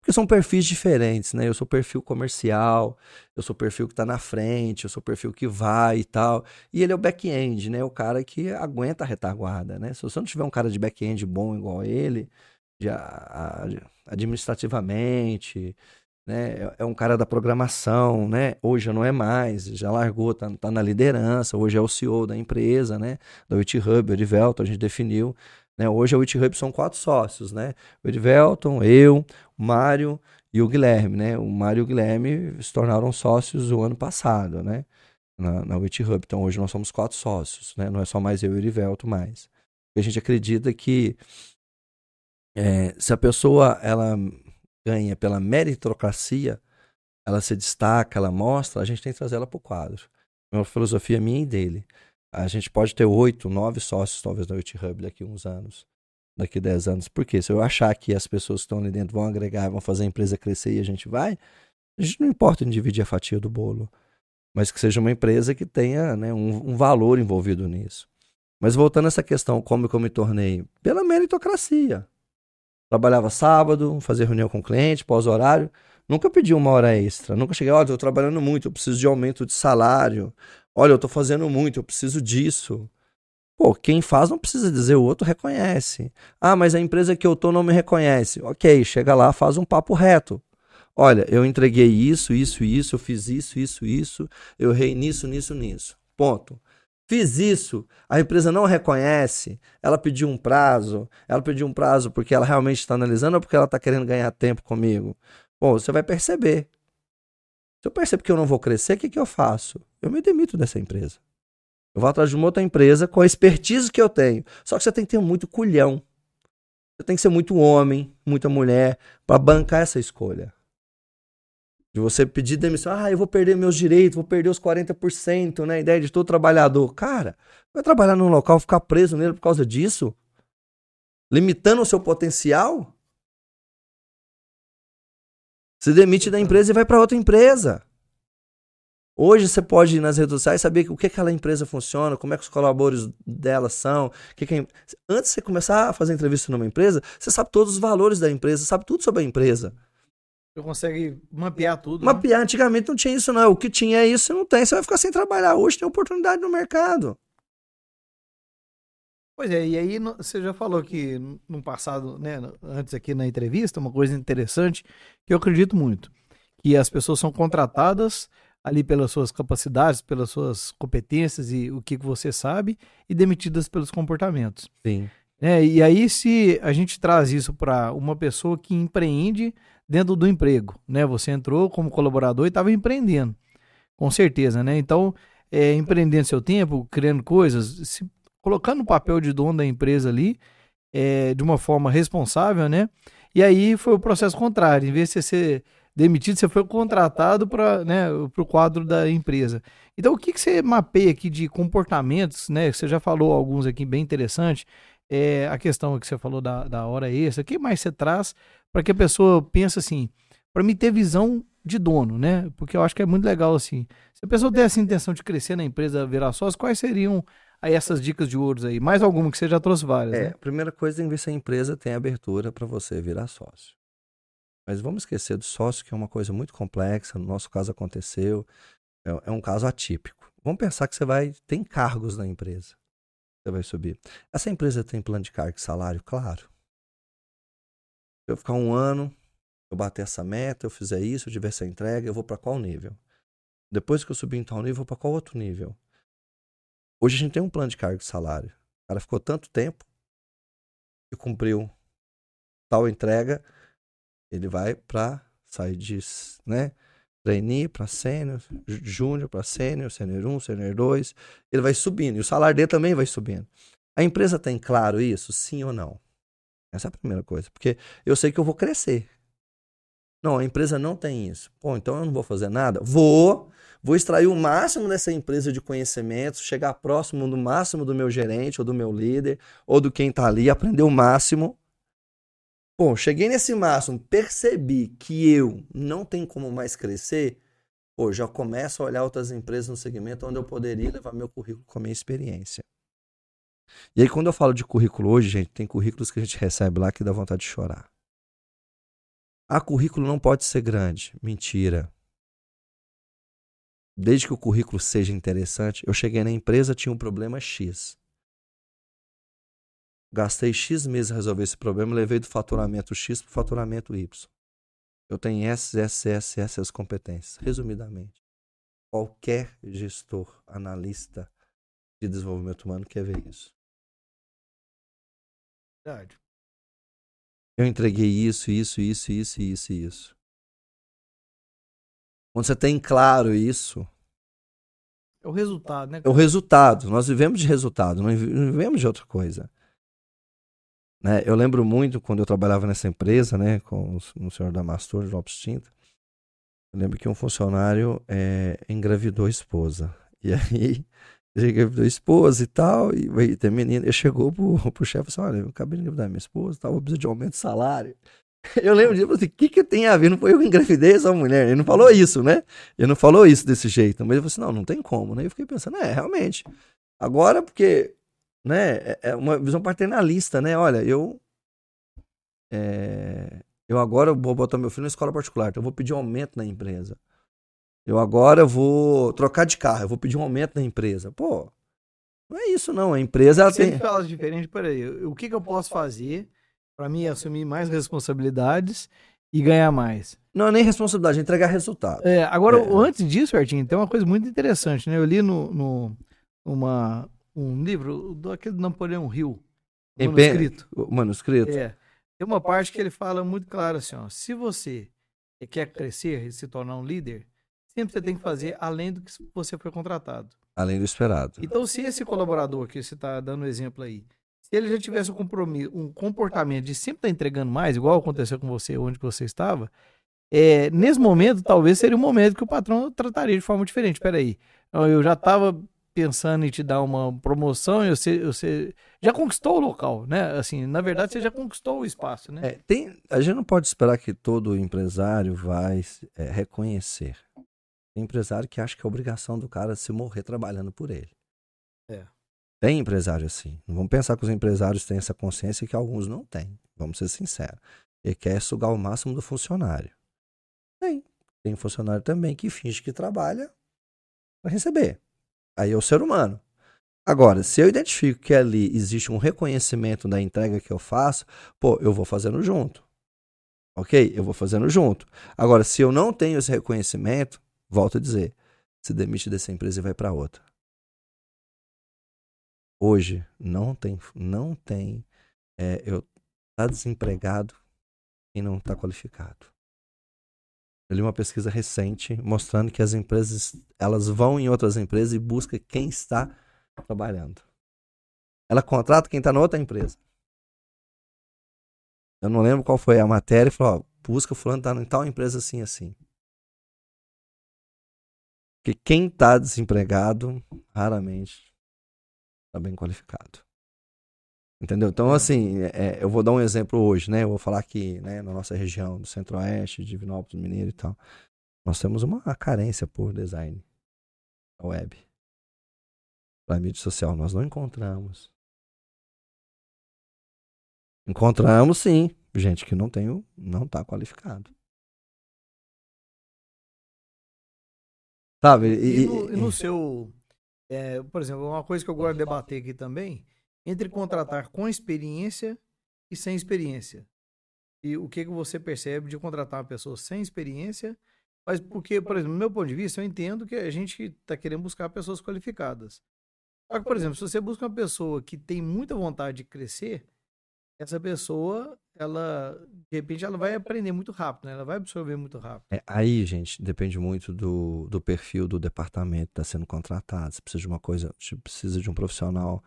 Porque são perfis diferentes, né? Eu sou perfil comercial, eu sou perfil que tá na frente, eu sou perfil que vai e tal. E ele é o back-end, né? O cara que aguenta a retaguarda, né? Se você não tiver um cara de back-end bom igual ele, de, a, a, administrativamente, né? É, é um cara da programação, né? Hoje não é mais, já largou, tá, tá na liderança, hoje é o CEO da empresa, né? Da WitHub, o Edivelton, a gente definiu. Né? Hoje a WitHub são quatro sócios, né? O Edivelton, eu, o Mário e o Guilherme, né? O Mário e o Guilherme se tornaram sócios o ano passado, né? Na, na WitHub. Então hoje nós somos quatro sócios, né? Não é só mais eu e o Edivelton mais. a gente acredita que é, se a pessoa ela ganha pela meritocracia, ela se destaca, ela mostra, a gente tem que trazer ela para o quadro. É uma filosofia minha e dele. A gente pode ter oito, nove sócios, talvez, na Youth Hub daqui uns anos, daqui dez anos. Por quê? Se eu achar que as pessoas que estão ali dentro vão agregar, vão fazer a empresa crescer e a gente vai, a gente não importa em dividir a fatia do bolo. Mas que seja uma empresa que tenha né, um, um valor envolvido nisso. Mas voltando a essa questão, como eu me tornei? Pela meritocracia. Trabalhava sábado, fazia reunião com o cliente, pós-horário. Nunca pedi uma hora extra. Nunca cheguei, olha, eu trabalhando muito, eu preciso de aumento de salário. Olha, eu tô fazendo muito, eu preciso disso. Pô, quem faz não precisa dizer, o outro reconhece. Ah, mas a empresa que eu tô não me reconhece. Ok, chega lá, faz um papo reto. Olha, eu entreguei isso, isso, isso, eu fiz isso, isso, isso, eu rei nisso, nisso, nisso. Ponto. Fiz isso, a empresa não reconhece, ela pediu um prazo, ela pediu um prazo porque ela realmente está analisando ou porque ela está querendo ganhar tempo comigo. Bom, você vai perceber. Se eu percebo que eu não vou crescer, o que, que eu faço? Eu me demito dessa empresa. Eu vou atrás de uma outra empresa com a expertise que eu tenho. Só que você tem que ter muito culhão. Você tem que ser muito homem, muita mulher, para bancar essa escolha. De você pedir demissão, ah, eu vou perder meus direitos, vou perder os 40%, né? Ideia de todo trabalhador. Cara, vai trabalhar num local, ficar preso nele por causa disso? Limitando o seu potencial? Se demite da empresa e vai para outra empresa. Hoje você pode ir nas redes sociais saber o que aquela empresa funciona, como é que os colaboradores dela são. Que, que é... Antes de você começar a fazer entrevista numa empresa, você sabe todos os valores da empresa, sabe tudo sobre a empresa. Você consegue mapear tudo. Né? Mapear, né? antigamente não tinha isso, não. O que tinha é isso, você não tem, você vai ficar sem trabalhar. Hoje tem oportunidade no mercado. Pois é, e aí você já falou que no passado, né, antes aqui na entrevista, uma coisa interessante que eu acredito muito, que as pessoas são contratadas ali pelas suas capacidades, pelas suas competências e o que você sabe, e demitidas pelos comportamentos. Sim. É, e aí, se a gente traz isso para uma pessoa que empreende dentro do emprego, né? Você entrou como colaborador e estava empreendendo, com certeza, né? Então, é, empreendendo seu tempo, criando coisas, se colocando o papel de dono da empresa ali, é, de uma forma responsável, né? E aí foi o processo contrário. Em vez de ser demitido, você foi contratado para né, o quadro da empresa. Então, o que, que você mapeia aqui de comportamentos, né? Você já falou alguns aqui bem interessantes. É, a questão que você falou da, da hora extra. O que mais você traz para que a pessoa pense assim, para me ter visão de dono, né? Porque eu acho que é muito legal assim. Se a pessoa tem essa intenção de crescer na empresa, virar sócio, quais seriam aí essas dicas de ouros aí? Mais alguma que você já trouxe várias, é, né? A primeira coisa é ver se a empresa tem abertura para você virar sócio. Mas vamos esquecer do sócio, que é uma coisa muito complexa. No nosso caso aconteceu. É, é um caso atípico. Vamos pensar que você vai. Tem cargos na empresa. Você vai subir. Essa empresa tem plano de cargo e salário? Claro. Eu ficar um ano, eu bater essa meta, eu fizer isso, eu tiver essa entrega, eu vou para qual nível? Depois que eu subir em tal nível, eu vou para qual outro nível? Hoje a gente tem um plano de cargo e salário. O cara ficou tanto tempo e cumpriu tal entrega, ele vai para sair de, né, trainee para sênior, júnior para sênior, sênior 1, sênior 2, ele vai subindo e o salário dele também vai subindo. A empresa tem claro isso, sim ou não? Essa é a primeira coisa, porque eu sei que eu vou crescer. Não, a empresa não tem isso. Pô, então eu não vou fazer nada? Vou, Vou extrair o máximo dessa empresa de conhecimentos, chegar próximo do máximo do meu gerente, ou do meu líder, ou do quem está ali, aprender o máximo. Bom, cheguei nesse máximo, percebi que eu não tenho como mais crescer, pô, já começo a olhar outras empresas no segmento onde eu poderia levar meu currículo com a minha experiência. E aí, quando eu falo de currículo hoje, gente, tem currículos que a gente recebe lá que dá vontade de chorar. Ah, currículo não pode ser grande. Mentira desde que o currículo seja interessante, eu cheguei na empresa, tinha um problema X. Gastei X meses a resolver esse problema, levei do faturamento X para o faturamento Y. Eu tenho essas, essas, essas, essas competências. Resumidamente, qualquer gestor, analista de desenvolvimento humano quer ver isso. Verdade. Eu entreguei isso, isso, isso, isso, isso, isso. Quando você tem claro isso. É o resultado, né? É o resultado. Nós vivemos de resultado, não vivemos de outra coisa. Né? Eu lembro muito quando eu trabalhava nessa empresa, né, com o senhor Damastor de Lopes Tinta. Eu lembro que um funcionário é, engravidou a esposa. E aí, ele engravidou a esposa e tal, e, e tem menina. Ele chegou pro, pro chefe e falou assim: Olha, eu acabei de engravidar minha esposa, tal, vou precisar de aumento de salário. (laughs) Eu lembro disso, assim, o que, que tem a ver? Não foi eu que engravidei essa mulher. Ele não falou isso, né? Ele não falou isso desse jeito. Mas ele falou assim, não, não tem como, né? Eu fiquei pensando, é, realmente. Agora, porque, né, é, é uma visão paternalista, né? Olha, eu... É, eu agora vou botar meu filho na escola particular, então eu vou pedir um aumento na empresa. Eu agora vou trocar de carro, eu vou pedir um aumento na empresa. Pô, não é isso não, a empresa... Ela tem... fala diferente, peraí, o que, que eu posso fazer para mim, assumir mais responsabilidades e ganhar mais. Não é nem responsabilidade, é entregar resultado. É, agora, é. antes disso, Artinho, tem uma coisa muito interessante, né? Eu li no, no uma, um livro do aquele Napoleão Hill, manuscrito. O manuscrito? É. Tem uma parte que ele fala muito claro assim, ó, se você quer crescer e se tornar um líder, sempre você tem que fazer além do que você foi contratado. Além do esperado. Então, se esse colaborador que você está dando exemplo aí, se ele já tivesse um, compromisso, um comportamento de sempre estar tá entregando mais, igual aconteceu com você, onde você estava, É, nesse momento, talvez seria um momento que o patrão trataria de forma diferente. Espera aí, eu já estava pensando em te dar uma promoção e você, você já conquistou o local, né? Assim, na verdade, você já conquistou o espaço, né? É, tem, a gente não pode esperar que todo empresário vai é, reconhecer. Empresário que acha que é obrigação do cara se morrer trabalhando por ele. É. Tem empresário assim. Não vamos pensar que os empresários têm essa consciência que alguns não têm. Vamos ser sinceros. Ele quer sugar o máximo do funcionário. Tem. Tem funcionário também que finge que trabalha para receber. Aí é o ser humano. Agora, se eu identifico que ali existe um reconhecimento da entrega que eu faço, pô, eu vou fazendo junto. Ok? Eu vou fazendo junto. Agora, se eu não tenho esse reconhecimento, volto a dizer, se demite dessa empresa e vai para outra. Hoje não tem, não tem, é, eu tá desempregado e não está qualificado. Eu li uma pesquisa recente mostrando que as empresas elas vão em outras empresas e buscam quem está trabalhando. Ela contrata quem está na outra empresa. Eu não lembro qual foi a matéria e falou: ó, busca fulano tá em tal empresa assim assim. Porque quem está desempregado raramente está bem qualificado. Entendeu? Então, assim, é, é, eu vou dar um exemplo hoje, né? Eu vou falar aqui, né, na nossa região do Centro-Oeste, Divinópolis, Mineiro e tal. Nós temos uma carência por design web. Para mídia social, nós não encontramos. Encontramos sim, gente que não tem, não está qualificado. Sabe? E, e, no, e no, seu, é, por exemplo, uma coisa que eu gosto de debater aqui também entre contratar com experiência e sem experiência. E o que, que você percebe de contratar uma pessoa sem experiência? Mas porque, por exemplo, do meu ponto de vista, eu entendo que a gente está querendo buscar pessoas qualificadas. Só que, por exemplo, se você busca uma pessoa que tem muita vontade de crescer, essa pessoa, ela, de repente, ela vai aprender muito rápido, né? Ela vai absorver muito rápido. É, aí, gente, depende muito do, do perfil do departamento que está sendo contratado. Você precisa de uma coisa, você precisa de um profissional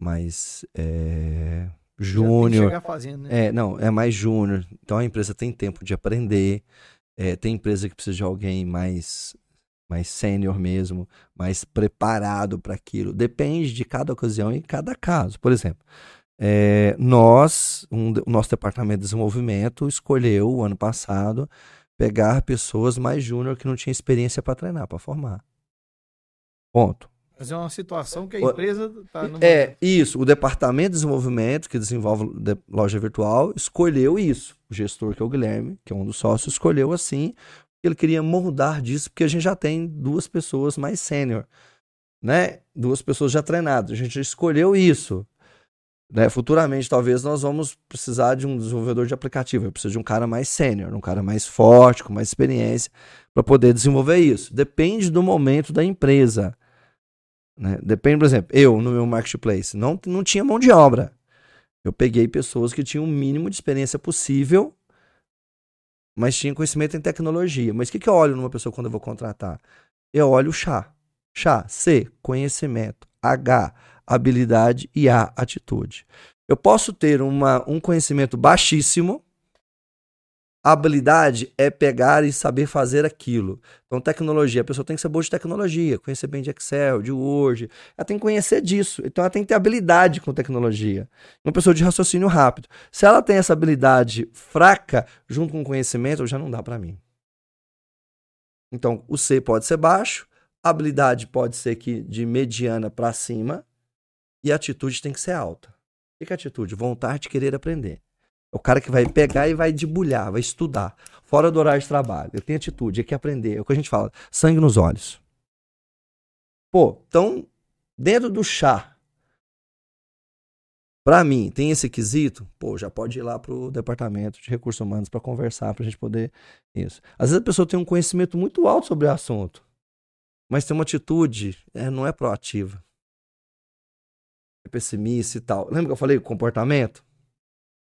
mais é, júnior. Fazendo, né? É, não, é mais júnior. Então a empresa tem tempo de aprender. É, tem empresa que precisa de alguém mais mais sênior mesmo, mais preparado para aquilo. Depende de cada ocasião e cada caso. Por exemplo, é, nós, um, o nosso departamento de desenvolvimento escolheu o ano passado pegar pessoas mais júnior que não tinham experiência para treinar, para formar. Ponto. Mas é uma situação que a empresa está numa... É, isso. O departamento de desenvolvimento, que desenvolve loja virtual, escolheu isso. O gestor, que é o Guilherme, que é um dos sócios, escolheu assim. Ele queria moldar disso, porque a gente já tem duas pessoas mais sênior. Né? Duas pessoas já treinadas. A gente já escolheu isso. Né? Futuramente, talvez, nós vamos precisar de um desenvolvedor de aplicativo. Eu preciso de um cara mais sênior, um cara mais forte, com mais experiência, para poder desenvolver isso. Depende do momento da empresa. Né? Depende, por exemplo, eu no meu marketplace não, não tinha mão de obra. Eu peguei pessoas que tinham o mínimo de experiência possível, mas tinham conhecimento em tecnologia. Mas o que, que eu olho numa pessoa quando eu vou contratar? Eu olho o chá. Chá, C, conhecimento. H, habilidade e A, atitude. Eu posso ter uma, um conhecimento baixíssimo, habilidade é pegar e saber fazer aquilo. Então, tecnologia, a pessoa tem que ser boa de tecnologia, conhecer bem de Excel, de Word, ela tem que conhecer disso. Então, ela tem que ter habilidade com tecnologia. Uma pessoa de raciocínio rápido. Se ela tem essa habilidade fraca junto com conhecimento, já não dá para mim. Então, o C pode ser baixo, a habilidade pode ser que de mediana para cima e a atitude tem que ser alta. O que é atitude? Vontade de querer aprender. É o cara que vai pegar e vai debulhar, vai estudar. Fora do horário de trabalho. Eu tenho atitude, é que aprender. É o que a gente fala. Sangue nos olhos. Pô, então, dentro do chá, para mim, tem esse quesito, pô, já pode ir lá pro departamento de recursos humanos para conversar, pra gente poder isso. Às vezes a pessoa tem um conhecimento muito alto sobre o assunto, mas tem uma atitude, é, não é proativa. É pessimista e tal. Lembra que eu falei comportamento?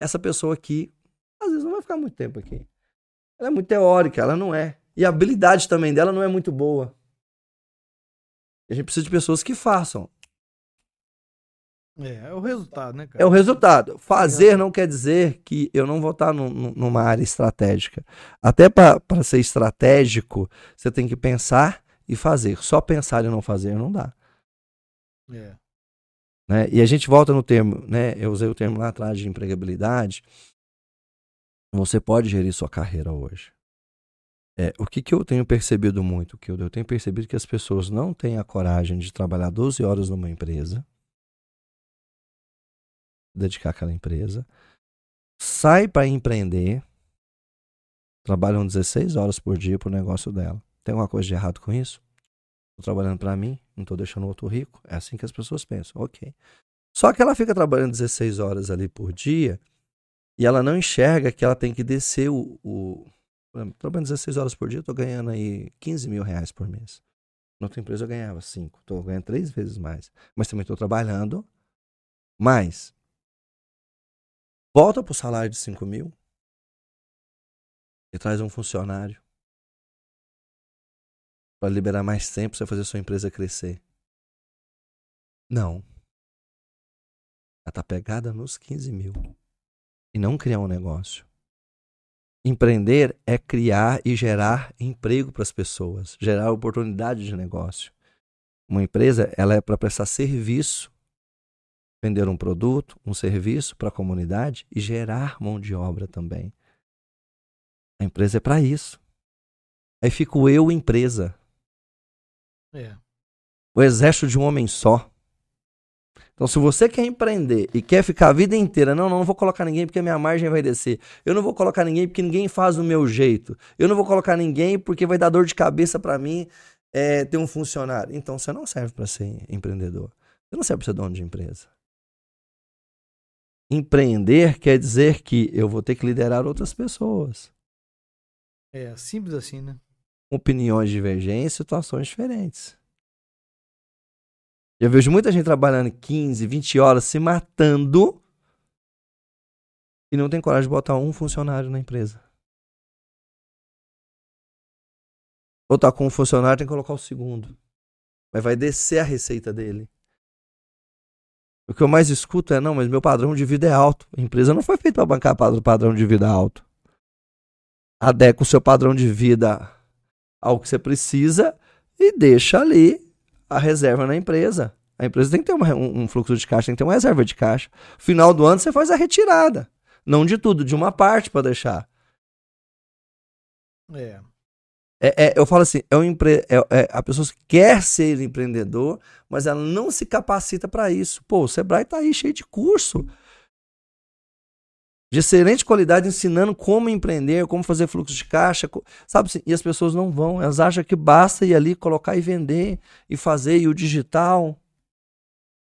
essa pessoa aqui, às vezes não vai ficar muito tempo aqui. Ela é muito teórica, ela não é. E a habilidade também dela não é muito boa. A gente precisa de pessoas que façam. É, é o resultado, né, cara? É o resultado. Fazer não quer dizer que eu não vou estar numa área estratégica. Até para ser estratégico, você tem que pensar e fazer. Só pensar e não fazer não dá. É. Né? E a gente volta no termo, né? Eu usei o termo lá atrás de empregabilidade. Você pode gerir sua carreira hoje. É, o que, que eu tenho percebido muito? Que eu, tenho percebido que as pessoas não têm a coragem de trabalhar 12 horas numa empresa, dedicar àquela empresa, sai para empreender, trabalham 16 horas por dia para o negócio dela. Tem alguma coisa de errado com isso? Estou trabalhando para mim, não estou deixando o outro rico. É assim que as pessoas pensam. Ok. Só que ela fica trabalhando 16 horas ali por dia e ela não enxerga que ela tem que descer o. o trabalhando 16 horas por dia, estou ganhando aí 15 mil reais por mês. Na outra empresa eu ganhava 5. Estou ganhando três vezes mais. Mas também estou trabalhando mais. Volta para o salário de 5 mil e traz um funcionário para liberar mais tempo para você fazer sua empresa crescer. Não. Ela está pegada nos 15 mil. E não criar um negócio. Empreender é criar e gerar emprego para as pessoas, gerar oportunidade de negócio. Uma empresa ela é para prestar serviço, vender um produto, um serviço para a comunidade e gerar mão de obra também. A empresa é para isso. Aí fico eu, empresa. É. O exército de um homem só. Então, se você quer empreender e quer ficar a vida inteira, não, não, não vou colocar ninguém porque a minha margem vai descer. Eu não vou colocar ninguém porque ninguém faz do meu jeito. Eu não vou colocar ninguém porque vai dar dor de cabeça para mim é, ter um funcionário. Então, você não serve para ser empreendedor. Você não serve para ser dono de empresa. Empreender quer dizer que eu vou ter que liderar outras pessoas. É, simples assim, né? Opiniões divergentes, situações diferentes. Eu vejo muita gente trabalhando 15, 20 horas, se matando e não tem coragem de botar um funcionário na empresa. Ou tá com um funcionário, tem que colocar o segundo. Mas vai descer a receita dele. O que eu mais escuto é, não, mas meu padrão de vida é alto. A empresa não foi feita para bancar padrão de vida alto. Adequa o seu padrão de vida ao que você precisa e deixa ali a reserva na empresa. A empresa tem que ter uma, um, um, fluxo de caixa, tem que ter uma reserva de caixa. Final do ano você faz a retirada. Não de tudo, de uma parte para deixar. É. É, é, eu falo assim, é um empre... É, é, a pessoa quer ser empreendedor, mas ela não se capacita para isso. Pô, o Sebrae tá aí cheio de curso de excelente qualidade ensinando como empreender, como fazer fluxo de caixa, sabe? Assim, e as pessoas não vão, elas acham que basta ir ali colocar e vender e fazer e o digital.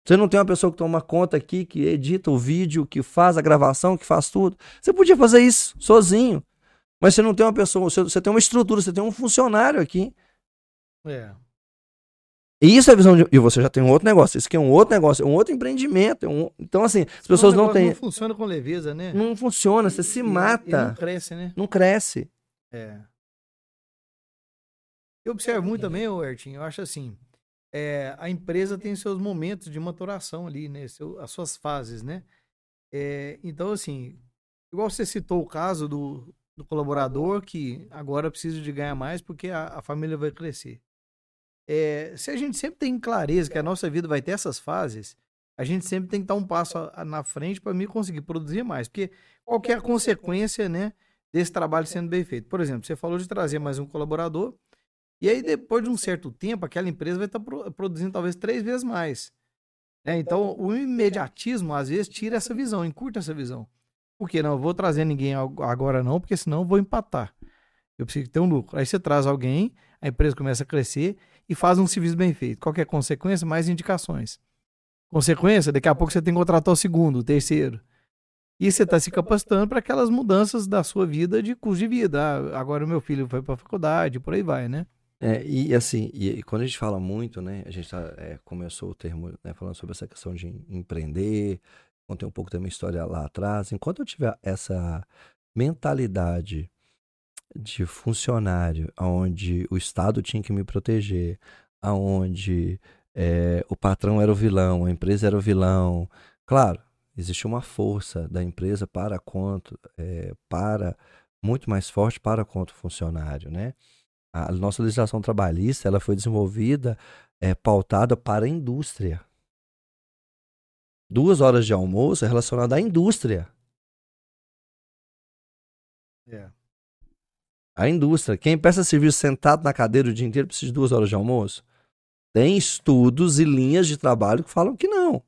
Você não tem uma pessoa que toma conta aqui, que edita o vídeo, que faz a gravação, que faz tudo. Você podia fazer isso sozinho. Mas você não tem uma pessoa, você tem uma estrutura, você tem um funcionário aqui. É. E isso é a visão de. E você já tem um outro negócio. Isso aqui é um outro negócio, é um outro empreendimento. É um... Então, assim, as pessoas não têm. Não funciona com leveza, né? Não funciona, você se mata. E não cresce, né? Não cresce. É. Eu observo muito também, Ertin, eu acho assim. É, a empresa tem seus momentos de maturação ali, né? Seu, as suas fases, né? É, então, assim, igual você citou o caso do, do colaborador que agora precisa de ganhar mais porque a, a família vai crescer. É, se a gente sempre tem clareza que a nossa vida vai ter essas fases, a gente sempre tem que dar um passo a, a, na frente para mim conseguir produzir mais. Porque qualquer consequência né, desse trabalho sendo bem feito. Por exemplo, você falou de trazer mais um colaborador, e aí depois de um certo tempo, aquela empresa vai estar tá produzindo talvez três vezes mais. Né? Então, o imediatismo, às vezes, tira essa visão, encurta essa visão. Por que não? Eu vou trazer ninguém agora não, porque senão eu vou empatar. Eu preciso ter um lucro. Aí você traz alguém, a empresa começa a crescer e faz um serviço bem feito. Qual é a consequência? Mais indicações. Consequência, daqui a pouco você tem que contratar o segundo, o terceiro. E você está se capacitando para aquelas mudanças da sua vida de custo de vida. Ah, agora o meu filho foi para a faculdade, por aí vai, né? É, e assim, e, e, quando a gente fala muito, né? A gente tá, é, começou o termo né, falando sobre essa questão de empreender, contei um pouco da minha história lá atrás. Enquanto eu tiver essa mentalidade de funcionário, onde o Estado tinha que me proteger, aonde é, o patrão era o vilão, a empresa era o vilão. Claro, existe uma força da empresa para quanto, é, para muito mais forte para quanto funcionário, né? A nossa legislação trabalhista ela foi desenvolvida é, pautada para a indústria. Duas horas de almoço é relacionada à indústria. É. A indústria. Quem presta serviço sentado na cadeira o dia inteiro precisa de duas horas de almoço? Tem estudos e linhas de trabalho que falam que não.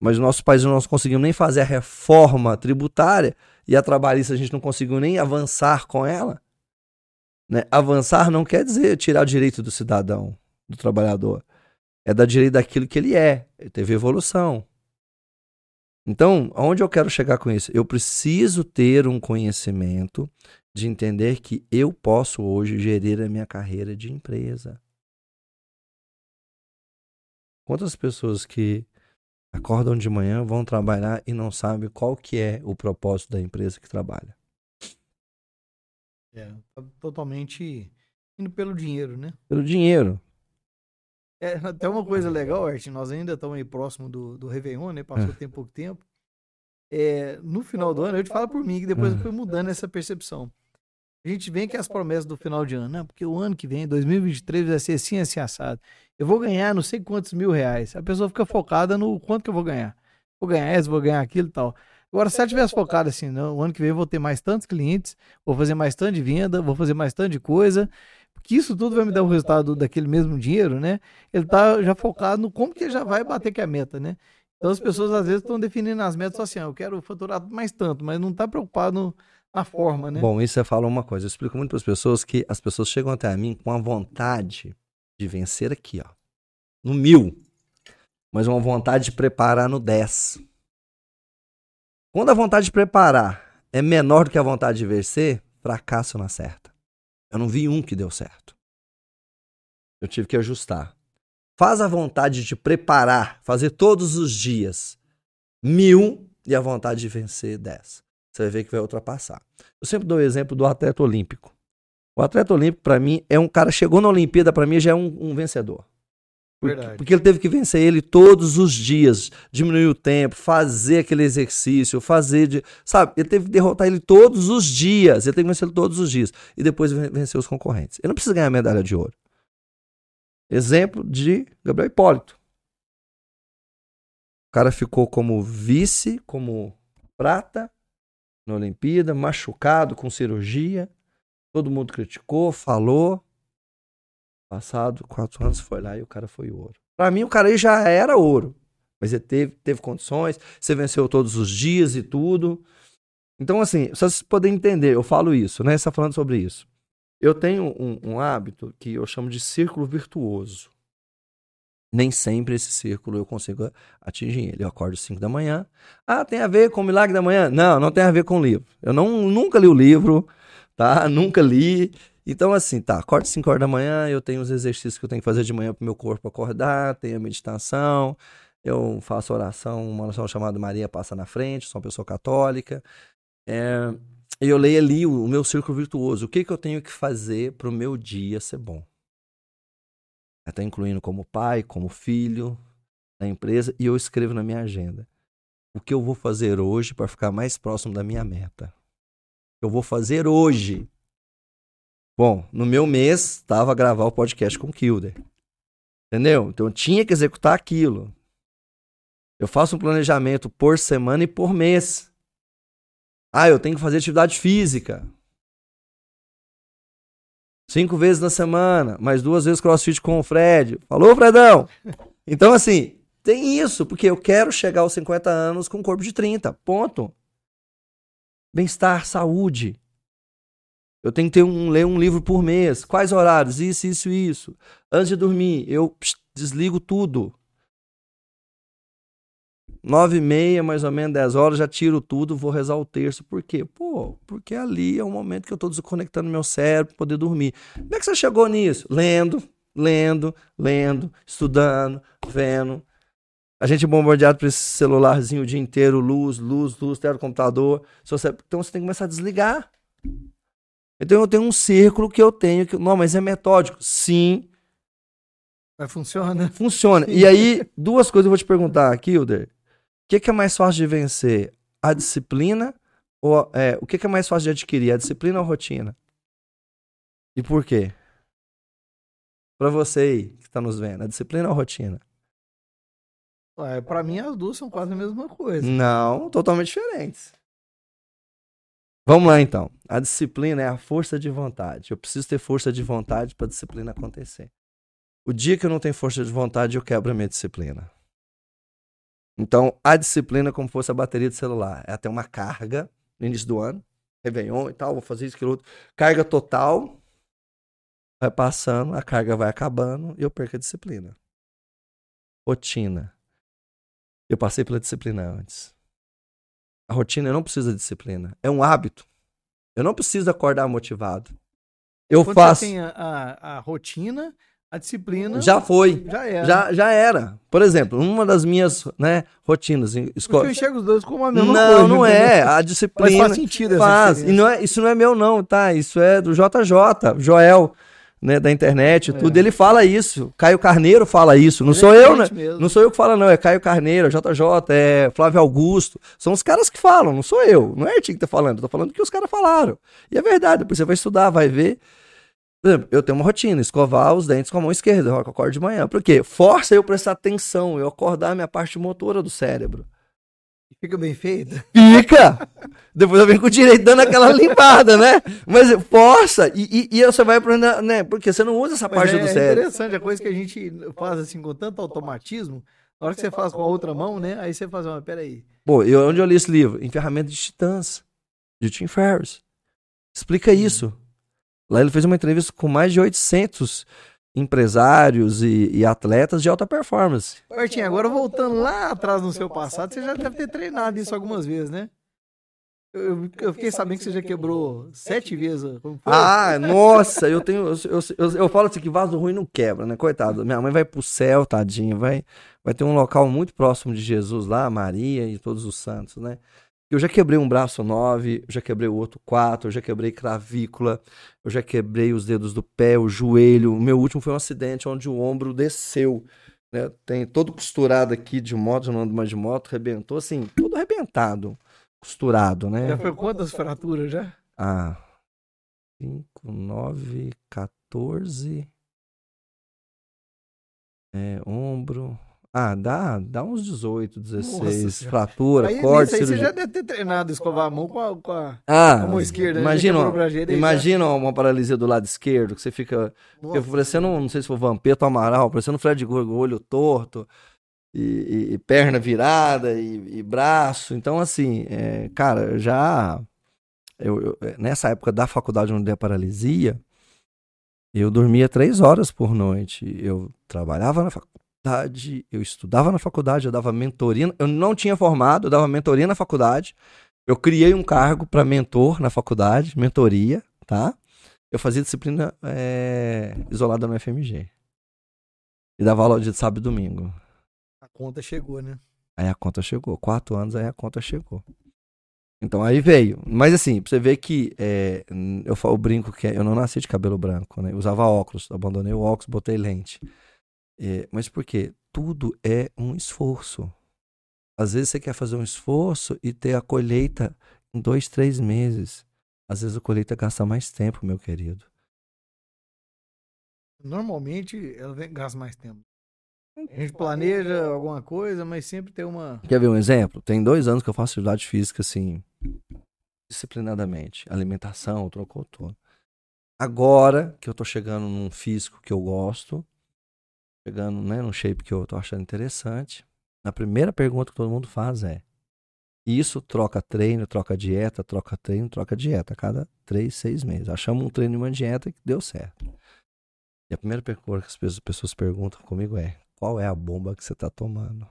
Mas no nosso país nós não conseguimos nem fazer a reforma tributária e a trabalhista a gente não conseguiu nem avançar com ela. Né? Avançar não quer dizer tirar o direito do cidadão, do trabalhador. É dar direito daquilo que ele é. Ele teve evolução. Então, aonde eu quero chegar com isso? Eu preciso ter um conhecimento de entender que eu posso hoje gerir a minha carreira de empresa. Quantas pessoas que acordam de manhã, vão trabalhar e não sabem qual que é o propósito da empresa que trabalha? É, tá totalmente indo pelo dinheiro, né? Pelo dinheiro. É, até uma coisa legal, Art, nós ainda estamos aí próximo do, do Réveillon, né? Passou é. tem pouco tempo. É, no final do ano, eu te falo por mim que depois eu fui mudando essa percepção. A gente vem que as promessas do final de ano, né? Porque o ano que vem, 2023, vai ser assim, assim, assado. Eu vou ganhar não sei quantos mil reais. A pessoa fica focada no quanto que eu vou ganhar. Vou ganhar isso, vou ganhar aquilo e tal. Agora, se ela tivesse focado assim, no ano que vem eu vou ter mais tantos clientes, vou fazer mais tanto de venda, vou fazer mais tanto de coisa, porque isso tudo vai me dar o resultado daquele mesmo dinheiro, né? Ele tá já focado no como que já vai bater que é a meta, né? Então as pessoas às vezes estão definindo as metas assim, ah, eu quero faturar mais tanto, mas não está preocupado no, a forma, né? Bom, isso você fala uma coisa. Eu explico muito para as pessoas que as pessoas chegam até mim com a vontade de vencer aqui, ó, no mil, mas uma vontade de preparar no 10. Quando a vontade de preparar é menor do que a vontade de vencer, fracasso na certa. Eu não vi um que deu certo. Eu tive que ajustar. Faz a vontade de preparar, fazer todos os dias mil e a vontade de vencer dez você vai ver que vai ultrapassar. Eu sempre dou o exemplo do atleta olímpico. O atleta olímpico, para mim, é um cara chegou na Olimpíada, para mim já é um, um vencedor. Porque, porque, ele teve que vencer ele todos os dias, diminuir o tempo, fazer aquele exercício, fazer de. Sabe? Ele teve que derrotar ele todos os dias. Ele teve que vencer ele todos os dias. E depois vencer os concorrentes. Ele não precisa ganhar medalha de ouro. Exemplo de Gabriel Hipólito. O cara ficou como vice, como prata, na Olimpíada, machucado, com cirurgia. Todo mundo criticou, falou. Passado quatro anos foi lá e o cara foi ouro. Para mim, o cara aí já era ouro. Mas ele teve, teve condições, você venceu todos os dias e tudo. Então, assim, só vocês poderem entender, eu falo isso, né? Você está falando sobre isso. Eu tenho um, um hábito que eu chamo de círculo virtuoso nem sempre esse círculo eu consigo atingir ele. Eu acordo às 5 da manhã. Ah, tem a ver com o milagre da manhã? Não, não tem a ver com o livro. Eu não, nunca li o livro, tá? (laughs) Nunca li. Então, assim, tá, acordo às 5 horas da manhã, eu tenho os exercícios que eu tenho que fazer de manhã para meu corpo acordar, tenho a meditação, eu faço oração, uma oração chamada Maria Passa na Frente, sou uma pessoa católica. É, eu leio ali o, o meu círculo virtuoso. O que, que eu tenho que fazer para o meu dia ser bom? Até incluindo como pai, como filho da empresa, e eu escrevo na minha agenda o que eu vou fazer hoje para ficar mais próximo da minha meta. Eu vou fazer hoje. Bom, no meu mês estava gravar o podcast com o Kilder. Entendeu? Então eu tinha que executar aquilo. Eu faço um planejamento por semana e por mês. Ah, eu tenho que fazer atividade física. Cinco vezes na semana, mais duas vezes crossfit com o Fred. Falou, Fredão? Então, assim, tem isso, porque eu quero chegar aos 50 anos com um corpo de 30. Ponto. Bem-estar, saúde. Eu tenho que ter um, ler um livro por mês. Quais horários? Isso, isso, isso. Antes de dormir, eu desligo tudo. Nove e meia, mais ou menos, dez horas, já tiro tudo, vou rezar o terço. Por quê? Pô, porque ali é o momento que eu estou desconectando meu cérebro para poder dormir. Como é que você chegou nisso? Lendo, lendo, lendo, estudando, vendo. A gente é bombardeado por esse celularzinho o dia inteiro, luz, luz, luz, tela computador. Então você tem que começar a desligar. Então eu tenho um círculo que eu tenho que. Não, mas é metódico. Sim. Mas funciona. Funciona. E aí, duas coisas eu vou te perguntar, Kilder. O que, que é mais fácil de vencer? A disciplina ou é, o que, que é mais fácil de adquirir? A disciplina ou a rotina? E por quê? Pra você aí que tá nos vendo, a disciplina ou a rotina? Ué, pra mim, as duas são quase a mesma coisa. Não, totalmente diferentes. Vamos lá então. A disciplina é a força de vontade. Eu preciso ter força de vontade para a disciplina acontecer. O dia que eu não tenho força de vontade, eu quebro a minha disciplina. Então, a disciplina é como fosse a bateria de celular. É até uma carga no início do ano, Réveillon e tal, vou fazer isso, aquilo outro. Carga total, vai passando, a carga vai acabando e eu perco a disciplina. Rotina. Eu passei pela disciplina antes. A rotina não precisa de disciplina. É um hábito. Eu não preciso acordar motivado. Eu Quando faço. você tem a, a, a rotina, a disciplina. Já foi. Já era. Já, já era. Por exemplo, uma das minhas né, rotinas. em Porque escola- eu enxergo os dois como a mesma Não, coisa. não entendeu? é. A Mas disciplina. faz sentido essa Faz. E não é, isso não é meu, não, tá? Isso é do JJ, Joel, né, da internet, É. tudo. Ele fala isso. Caio Carneiro fala isso. Não sou eu, né? Mesmo. Não sou eu que falo, não. É Caio Carneiro, é JJ, é Flávio Augusto. São os caras que falam, não sou eu. Não é Artigo que tá falando. Eu tô falando o que os caras falaram. E é verdade. Depois você vai estudar, vai ver. Por exemplo, eu tenho uma rotina, escovar os dentes com a mão esquerda, eu acordo de manhã. Por quê? Força eu prestar atenção, eu acordar a minha parte motora do cérebro. Fica bem feito. Fica! Depois eu venho com o direito dando aquela limpada, né? Mas força! E, e, e você vai aprender, né? Porque você não usa essa Mas parte é, do é cérebro. interessante, a coisa que a gente faz assim com tanto automatismo, na hora que você faz com a outra mão, né? Aí você faz uma, peraí. Pô, eu, onde eu li esse livro? Em Ferramentas de Titãs, de Tim Ferriss. Explica isso. Lá ele fez uma entrevista com mais de 800 empresários e, e atletas de alta performance. Ô, Artinho, agora voltando lá atrás no seu passado, você já deve ter treinado isso algumas vezes, né? Eu, eu- fiquei sabendo que você já quebrou sete vezes. Ah, nossa, eu tenho. Eu, eu, eu, falo assim que vaso ruim não quebra, né? Coitado. Minha mãe vai pro céu, tadinha. Vai, vai ter um local muito próximo de Jesus lá, Maria e todos os santos, né? Eu já quebrei um braço nove, eu já quebrei o outro quatro, eu já quebrei clavícula, eu já quebrei os dedos do pé, o joelho. O meu último foi um acidente onde o ombro desceu. Né? Tem todo costurado aqui de moto, eu não ando mais de moto, rebentou assim, todo arrebentado, costurado, né? Já foi quantas fraturas já? Ah, 5, 9, 14. É, ombro. Ah, dá, dá uns 18, 16. Senhora. fratura, Aí, corte, nisso aí você cirurgia. já deve ter treinado escovar a mão com a, com a, Ah, com a mão esquerda. né? imagina, Já imagina uma paralisia do lado esquerdo, que você fica Nossa. parecendo, um- não sei se foi Vampeta ou Amaral, parecendo um Fred Gorgo, olho torto, e, e- e perna virada, e, e braço. Então, assim, é, cara, já. eu- eu- nessa época da faculdade onde dei a paralisia, eu dormia três horas por noite. Eu trabalhava na faculdade, eu estudava na faculdade, eu dava mentoria. Eu não tinha formado, eu dava mentoria na faculdade. Eu criei um cargo para mentor na faculdade, mentoria, tá? Eu fazia disciplina é, isolada no FMG. E dava aula de sábado e domingo. A conta chegou, né? Aí a conta chegou. Quatro anos, aí a conta chegou. Então aí veio. Mas assim, pra você ver que é, eu falo, eu brinco que eu não nasci de cabelo branco, né? Eu usava óculos, abandonei o óculos, botei lente. É, mas por quê? Tudo é um esforço. Às vezes você quer fazer um esforço e ter a colheita em dois, três meses. Às vezes a colheita gasta mais tempo, meu querido. Normalmente ela vem, gasta mais tempo. A gente planeja alguma coisa, mas sempre tem uma. Quer ver um exemplo? Tem dois anos que eu faço atividade física, assim, disciplinadamente. Alimentação, trocou tudo. Agora que eu tô chegando num físico que eu gosto, chegando né, num shape que eu tô achando interessante, a primeira pergunta que todo mundo faz é: isso troca treino, troca dieta, troca treino, troca dieta, a cada três, seis meses. Achamos um treino e uma dieta que deu certo. E a primeira pergunta que as pessoas- perguntam comigo é: qual é a bomba que você tá tomando?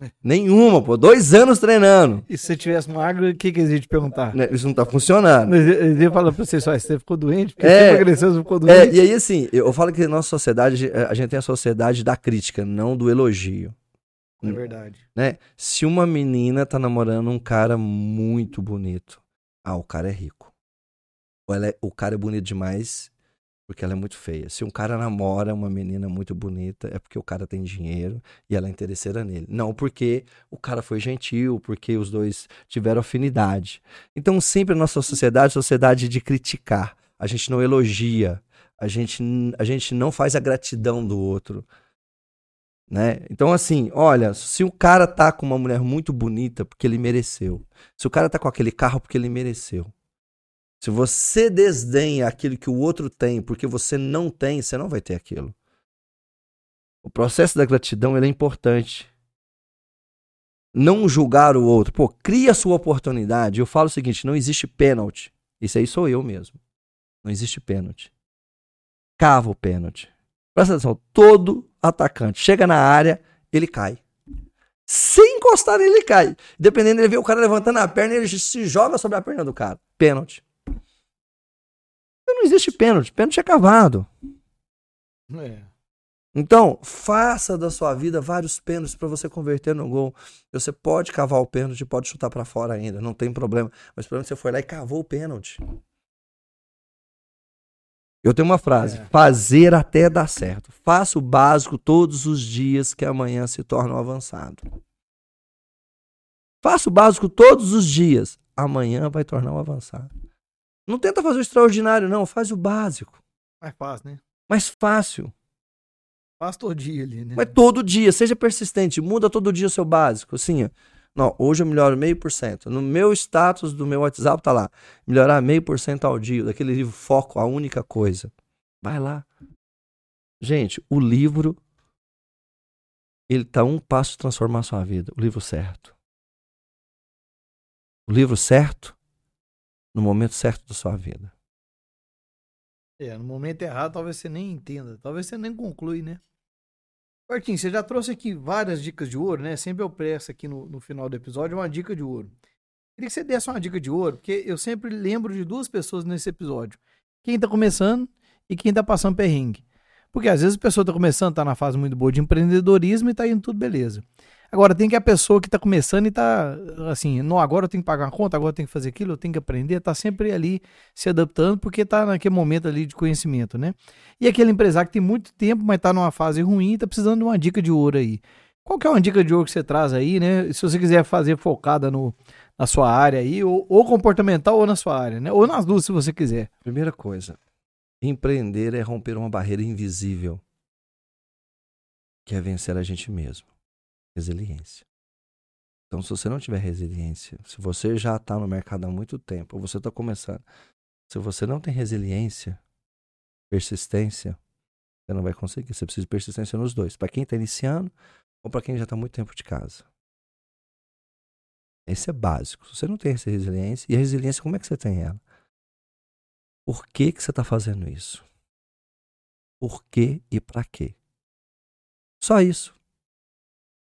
É. Nenhuma, pô. Dois anos treinando. E se você tivesse magro, o que, que eles iam te perguntar? Né, Isso não tá funcionando. Eles iam falar pra você só, você ficou doente? Porque É. você emagreceu, você ficou É, doente? e aí, assim, eu falo que na nossa sociedade, a gente tem a sociedade da crítica, não do elogio. É verdade. Né? Se uma menina tá namorando um cara muito bonito, ah, o cara é rico. Ou ela é- o cara é bonito demais, porque ela é muito feia. Se um cara namora uma menina muito bonita, é porque o cara tem dinheiro e ela é interesseira nele. Não porque o cara foi gentil, porque os dois tiveram afinidade. Então, sempre a nossa sociedade sociedade de criticar. A gente não elogia. A gente, a gente não faz a gratidão do outro. Né? Então, assim, olha, se o cara tá com uma mulher muito bonita, porque ele mereceu. Se o cara tá com aquele carro, porque ele mereceu. Se você desdenha aquilo que o outro tem porque você não tem, você não vai ter aquilo. O processo da gratidão é importante. Não julgar o outro. Pô, cria a sua oportunidade. Eu falo o seguinte: não existe pênalti. Isso aí sou eu mesmo. Não existe pênalti. Cava o pênalti. Presta atenção: todo atacante chega na área, ele cai. Sem encostar ele cai. Dependendo, ele vê o cara levantando a perna, ele se joga sobre a perna do cara. Pênalti. Não existe pênalti. Pênalti é cavado. É. Então, faça da sua vida vários pênaltis para você converter no gol. Você pode cavar o pênalti, pode chutar para fora ainda, não tem problema. Mas pelo menos você foi lá e cavou o pênalti. Eu tenho uma frase: é. fazer até dar certo. Faça o básico todos os dias que amanhã se torna um avançado. Faça o básico todos os dias, amanhã vai tornar um avançado. Não tenta fazer o extraordinário, não. Faz o básico. Mais fácil, né? Mais fácil. Faz todo dia ali, né? Mas todo dia, seja persistente, muda todo dia o seu básico. Assim, ó. Não, hoje eu melhoro meio por cento. No meu status do meu WhatsApp tá lá. Melhorar meio por cento ao dia. Daquele livro Foco, a única coisa. Vai lá. Gente, o livro. Ele tá um passo de transformar a sua vida. O livro certo. O livro certo no momento certo da sua vida. É, no momento errado talvez você nem entenda, talvez você nem conclui, né? Martim, você já trouxe aqui várias dicas de ouro, né? Sempre eu presto aqui no, no final do episódio uma dica de ouro. Queria que você desse uma dica de ouro, porque eu sempre lembro de duas pessoas nesse episódio. Quem tá começando e quem tá passando perrengue. Porque às vezes a pessoa tá começando, tá na fase muito boa de empreendedorismo e tá indo tudo beleza. Agora, tem que a pessoa que está começando e está assim, não, agora eu tenho que pagar uma conta, agora eu tenho que fazer aquilo, eu tenho que aprender, está sempre ali se adaptando, porque está naquele momento ali de conhecimento, né? E aquele empresário que tem muito tempo, mas está numa fase ruim, está precisando de uma dica de ouro aí. Qual que é uma dica de ouro que você traz aí, né? Se você quiser fazer focada no, na sua área aí, ou, ou comportamental ou na sua área, né? Ou nas duas, se você quiser. Primeira coisa, empreender é romper uma barreira invisível, que é vencer a gente mesmo resiliência. Então, se você não tiver resiliência, se você já está no mercado há muito tempo, ou você está começando, se você não tem resiliência, persistência, você não vai conseguir. Você precisa de persistência nos dois. Para quem está iniciando ou para quem já está muito tempo de casa. Esse é básico. Se você não tem essa resiliência, e a resiliência, como é que você tem ela? Por que, que você está fazendo isso? Por que e para quê? Só isso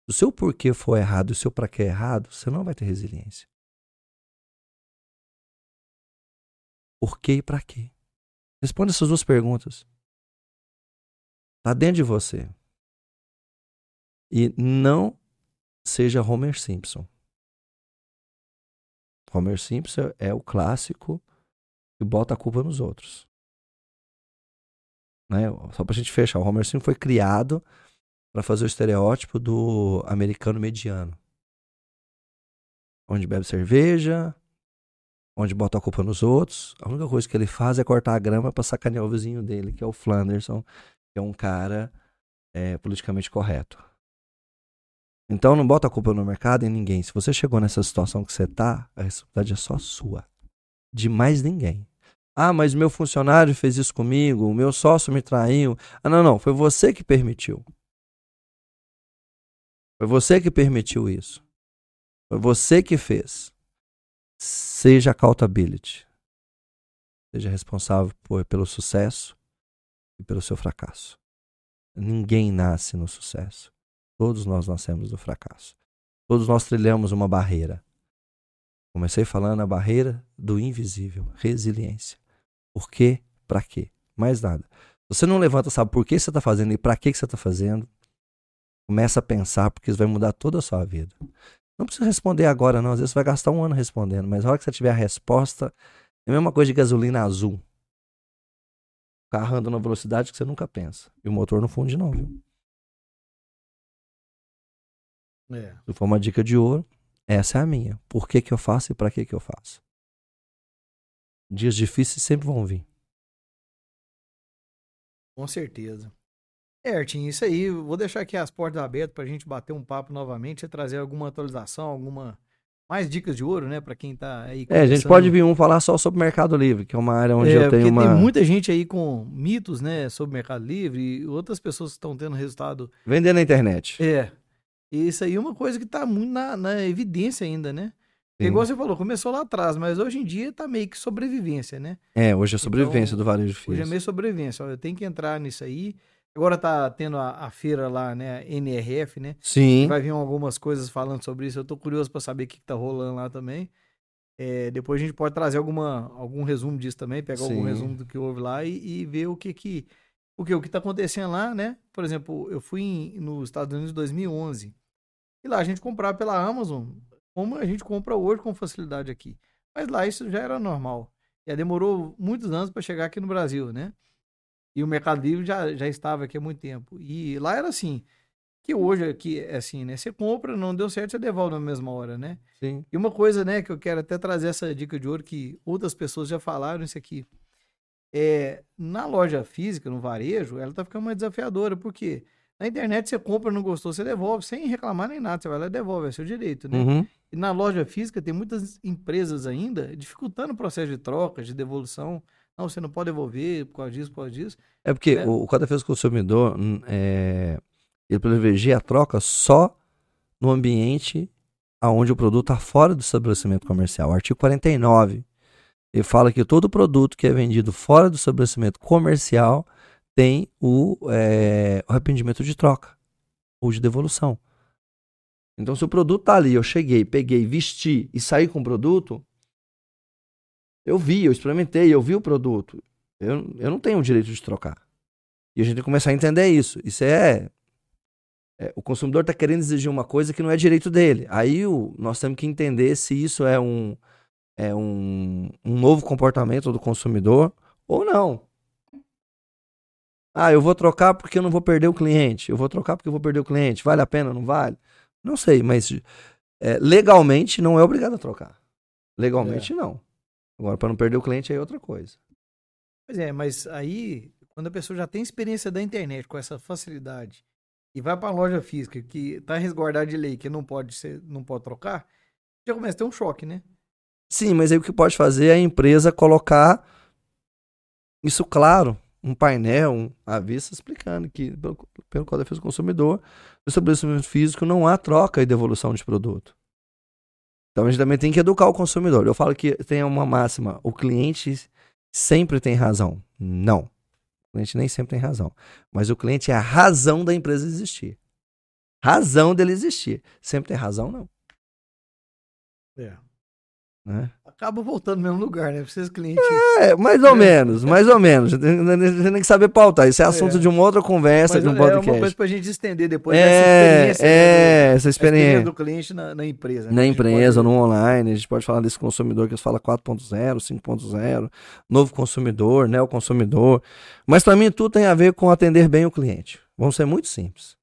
o seu porquê for errado e o seu para que é errado, você não vai ter resiliência. Por quê e para quê? Responda essas duas perguntas. Está dentro de você. E não seja Homer Simpson. Homer Simpson é o clássico que bota a culpa nos outros. Né? Só para a gente fechar, o Homer Simpson foi criado para fazer o estereótipo do americano mediano. Onde bebe cerveja, onde bota a culpa nos outros. A única coisa que ele faz é cortar a grama para sacanear o vizinho dele, que é o Flanderson, que é um cara é, politicamente correto. Então não bota a culpa no mercado em ninguém. Se você chegou nessa situação que você tá, a responsabilidade é só sua. De mais ninguém. Ah, mas meu funcionário fez isso comigo, o meu sócio me traiu. Ah, não, não, foi você que permitiu. Foi você que permitiu isso. Foi você que fez. Seja accountability. Seja responsável por, pelo sucesso e pelo seu fracasso. Ninguém nasce no sucesso. Todos nós nascemos do fracasso. Todos nós trilhamos uma barreira. Comecei falando a barreira do invisível, resiliência. Por quê? Para quê? Mais nada. Você não levanta, sabe por que você está fazendo e para que você está fazendo. Começa a pensar, porque isso vai mudar toda a sua vida. Não precisa responder agora, não. Às vezes você vai gastar um ano respondendo, mas na hora que você tiver a resposta, é a mesma coisa de gasolina azul. carro anda na velocidade que você nunca pensa. E o motor não funde, não, viu? É. Se for uma dica de ouro, essa é a minha. Por que, que eu faço e para que, que eu faço? Dias difíceis sempre vão vir. Com certeza. É, Artin, isso aí. Vou deixar aqui as portas abertas pra gente bater um papo novamente e trazer alguma atualização, alguma. Mais dicas de ouro, né? Pra quem tá aí. É, a gente pode vir um falar só sobre Mercado Livre, que é uma área onde É, eu tenho uma. tem muita gente aí com mitos, né? Sobre Mercado Livre e outras pessoas que estão tendo resultado. Vender na internet. É. E isso aí é uma coisa que tá muito na, na evidência ainda, né? Sim. Igual você falou, começou lá atrás, mas hoje em dia tá meio que sobrevivência, né? É, hoje é sobrevivência Então, do varejo Hoje é físico. meio sobrevivência. Ó, eu tenho que entrar nisso aí. Agora tá tendo a, a feira lá, né? NRF, né? Sim. Vai vir algumas coisas falando sobre isso. Eu tô curioso para saber o que, que tá rolando lá também. É, depois a gente pode trazer alguma, algum resumo disso também, pegar algum Sim. resumo do que houve lá e, e ver o que que o que o que tá acontecendo lá, né? Por exemplo, eu fui em- nos Estados Unidos em 2011 e lá a gente comprava pela Amazon, como a gente compra hoje com facilidade aqui. Mas lá isso já era normal. Já demorou muitos anos para chegar aqui no Brasil, né? E o Mercado Livre já, já estava aqui há muito tempo. E lá era assim, que hoje aqui é assim, né? Você compra, não deu certo, você devolve na mesma hora, né? Sim. E uma coisa, né, que eu quero até trazer essa dica de ouro que outras pessoas já falaram isso aqui. É, na loja física, no varejo, ela tá ficando mais desafiadora, porque na internet você compra, não gostou, você devolve, sem reclamar nem nada, você vai lá e devolve, é seu direito, né? Uhum. E na loja física tem muitas empresas ainda dificultando o processo de troca, de devolução. Não, você não pode devolver por causa disso, por causa disso. É porque É. o, Código de Defesa do Consumidor, é, ele privilegia a troca só no ambiente onde o produto está fora do estabelecimento comercial. O artigo 49, ele fala que todo produto que é vendido fora do estabelecimento comercial tem o, é, o arrependimento de troca ou de devolução. Então, se o produto tá ali, eu cheguei, peguei, vesti e saí com o produto, eu vi, eu experimentei, eu vi o produto. Eu, eu não tenho o direito de trocar. E a gente tem que começar a entender isso. Isso é. é, o consumidor está querendo exigir uma coisa que não é direito dele. Aí o, nós temos que entender se isso é um, é um, um novo comportamento do consumidor ou não. Ah, eu vou trocar porque eu não vou perder o cliente. Eu vou trocar porque eu vou perder o cliente. Vale a pena? Não vale? Não sei, mas é, legalmente não é obrigado a trocar. Legalmente não. Agora, para não perder o cliente, aí é outra coisa. Pois é, mas aí, quando a pessoa já tem experiência da internet com essa facilidade e vai para a loja física que tá resguardada de lei, que não pode ser, não pode trocar, já começa a ter um choque, né? Sim, mas aí o que pode fazer é a empresa colocar isso claro, um painel, um aviso explicando que, pelo, pelo Código de Defesa do Consumidor, no estabelecimento físico não há troca e devolução de produto. Então a gente também tem que educar o consumidor. Eu falo que tem uma máxima: o cliente sempre tem razão. Não. O cliente nem sempre tem razão. Mas o cliente é a razão da empresa existir. Razão dele existir. Sempre tem razão, não. É. Né? Acaba voltando no mesmo lugar, né? Pra esses clientes. É, mais ou menos, mais ou menos. Você tem, você tem que saber pautar. Isso é assunto É. de uma outra conversa, Mas de um é uma podcast. coisa pra gente estender depois É, dessa experiência. né, é, do- essa a experiência. do cliente na, na empresa. né? Na A gente empresa, pode- no online, a gente pode falar desse consumidor que fala 4.0, 5.0, novo consumidor, né, o consumidor. Mas para mim tudo tem a ver com atender bem o cliente. Vamos ser muito simples.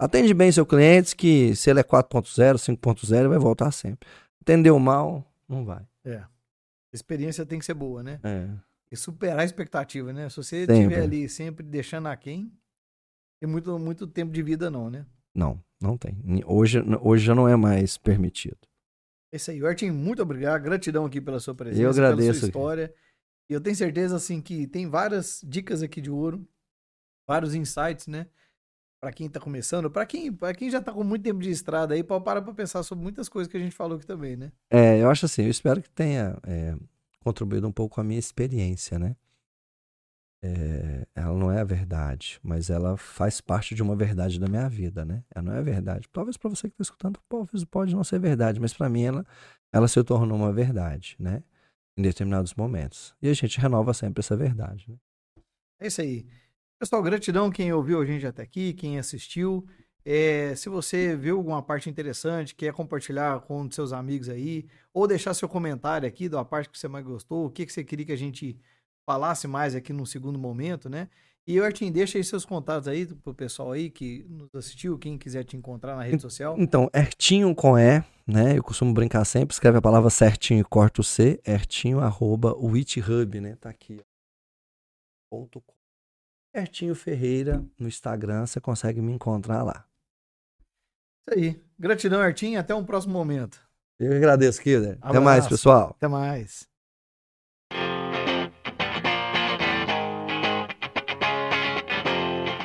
Atende bem seu cliente, que se ele é 4.0, 5.0, ele vai voltar sempre. Atendeu mal, não vai. É. A experiência tem que ser boa, né? É. E superar a expectativa, né? Se você estiver ali sempre deixando a quem, tem muito, muito tempo de vida, não, né? Não, não tem. Hoje, hoje já não é mais permitido. É isso aí. Artin, muito obrigado. Gratidão aqui pela sua presença, Eu agradeço pela sua história. E eu tenho certeza, assim, que tem várias dicas aqui de ouro, vários insights, né? Pra quem tá começando, pra quem, pra quem já tá com muito tempo de estrada aí, pode parar pra pensar sobre muitas coisas que a gente falou aqui também, né? É, eu acho assim, eu espero que tenha é, contribuído um pouco com a minha experiência, né? É, ela não é a verdade, mas ela faz parte de uma verdade da minha vida, né? Ela não é a verdade. Talvez para você que está escutando, talvez pode não ser verdade, mas para mim ela, ela se tornou uma verdade, né? Em determinados momentos. E a gente renova sempre essa verdade, né? É isso aí. Pessoal, gratidão quem ouviu a gente até aqui, quem assistiu. É, se você viu alguma parte interessante, quer compartilhar com seus amigos aí, ou deixar seu comentário aqui da parte que você mais gostou, o que, que você queria que a gente falasse mais aqui num segundo momento, né? E Artin, deixa aí seus contatos aí pro pessoal aí que nos assistiu, quem quiser te encontrar na rede social. Então, Ertinho com E, né? Eu costumo brincar sempre, escreve a palavra certinho e corta o C, ertinho, arroba, né? Tá aqui, ó. Ponto com. Ertinho Ferreira no Instagram, você consegue me encontrar lá. Isso aí. Gratidão, Artin, até um próximo momento. Eu agradeço, Killer. Até mais, pessoal. Até mais.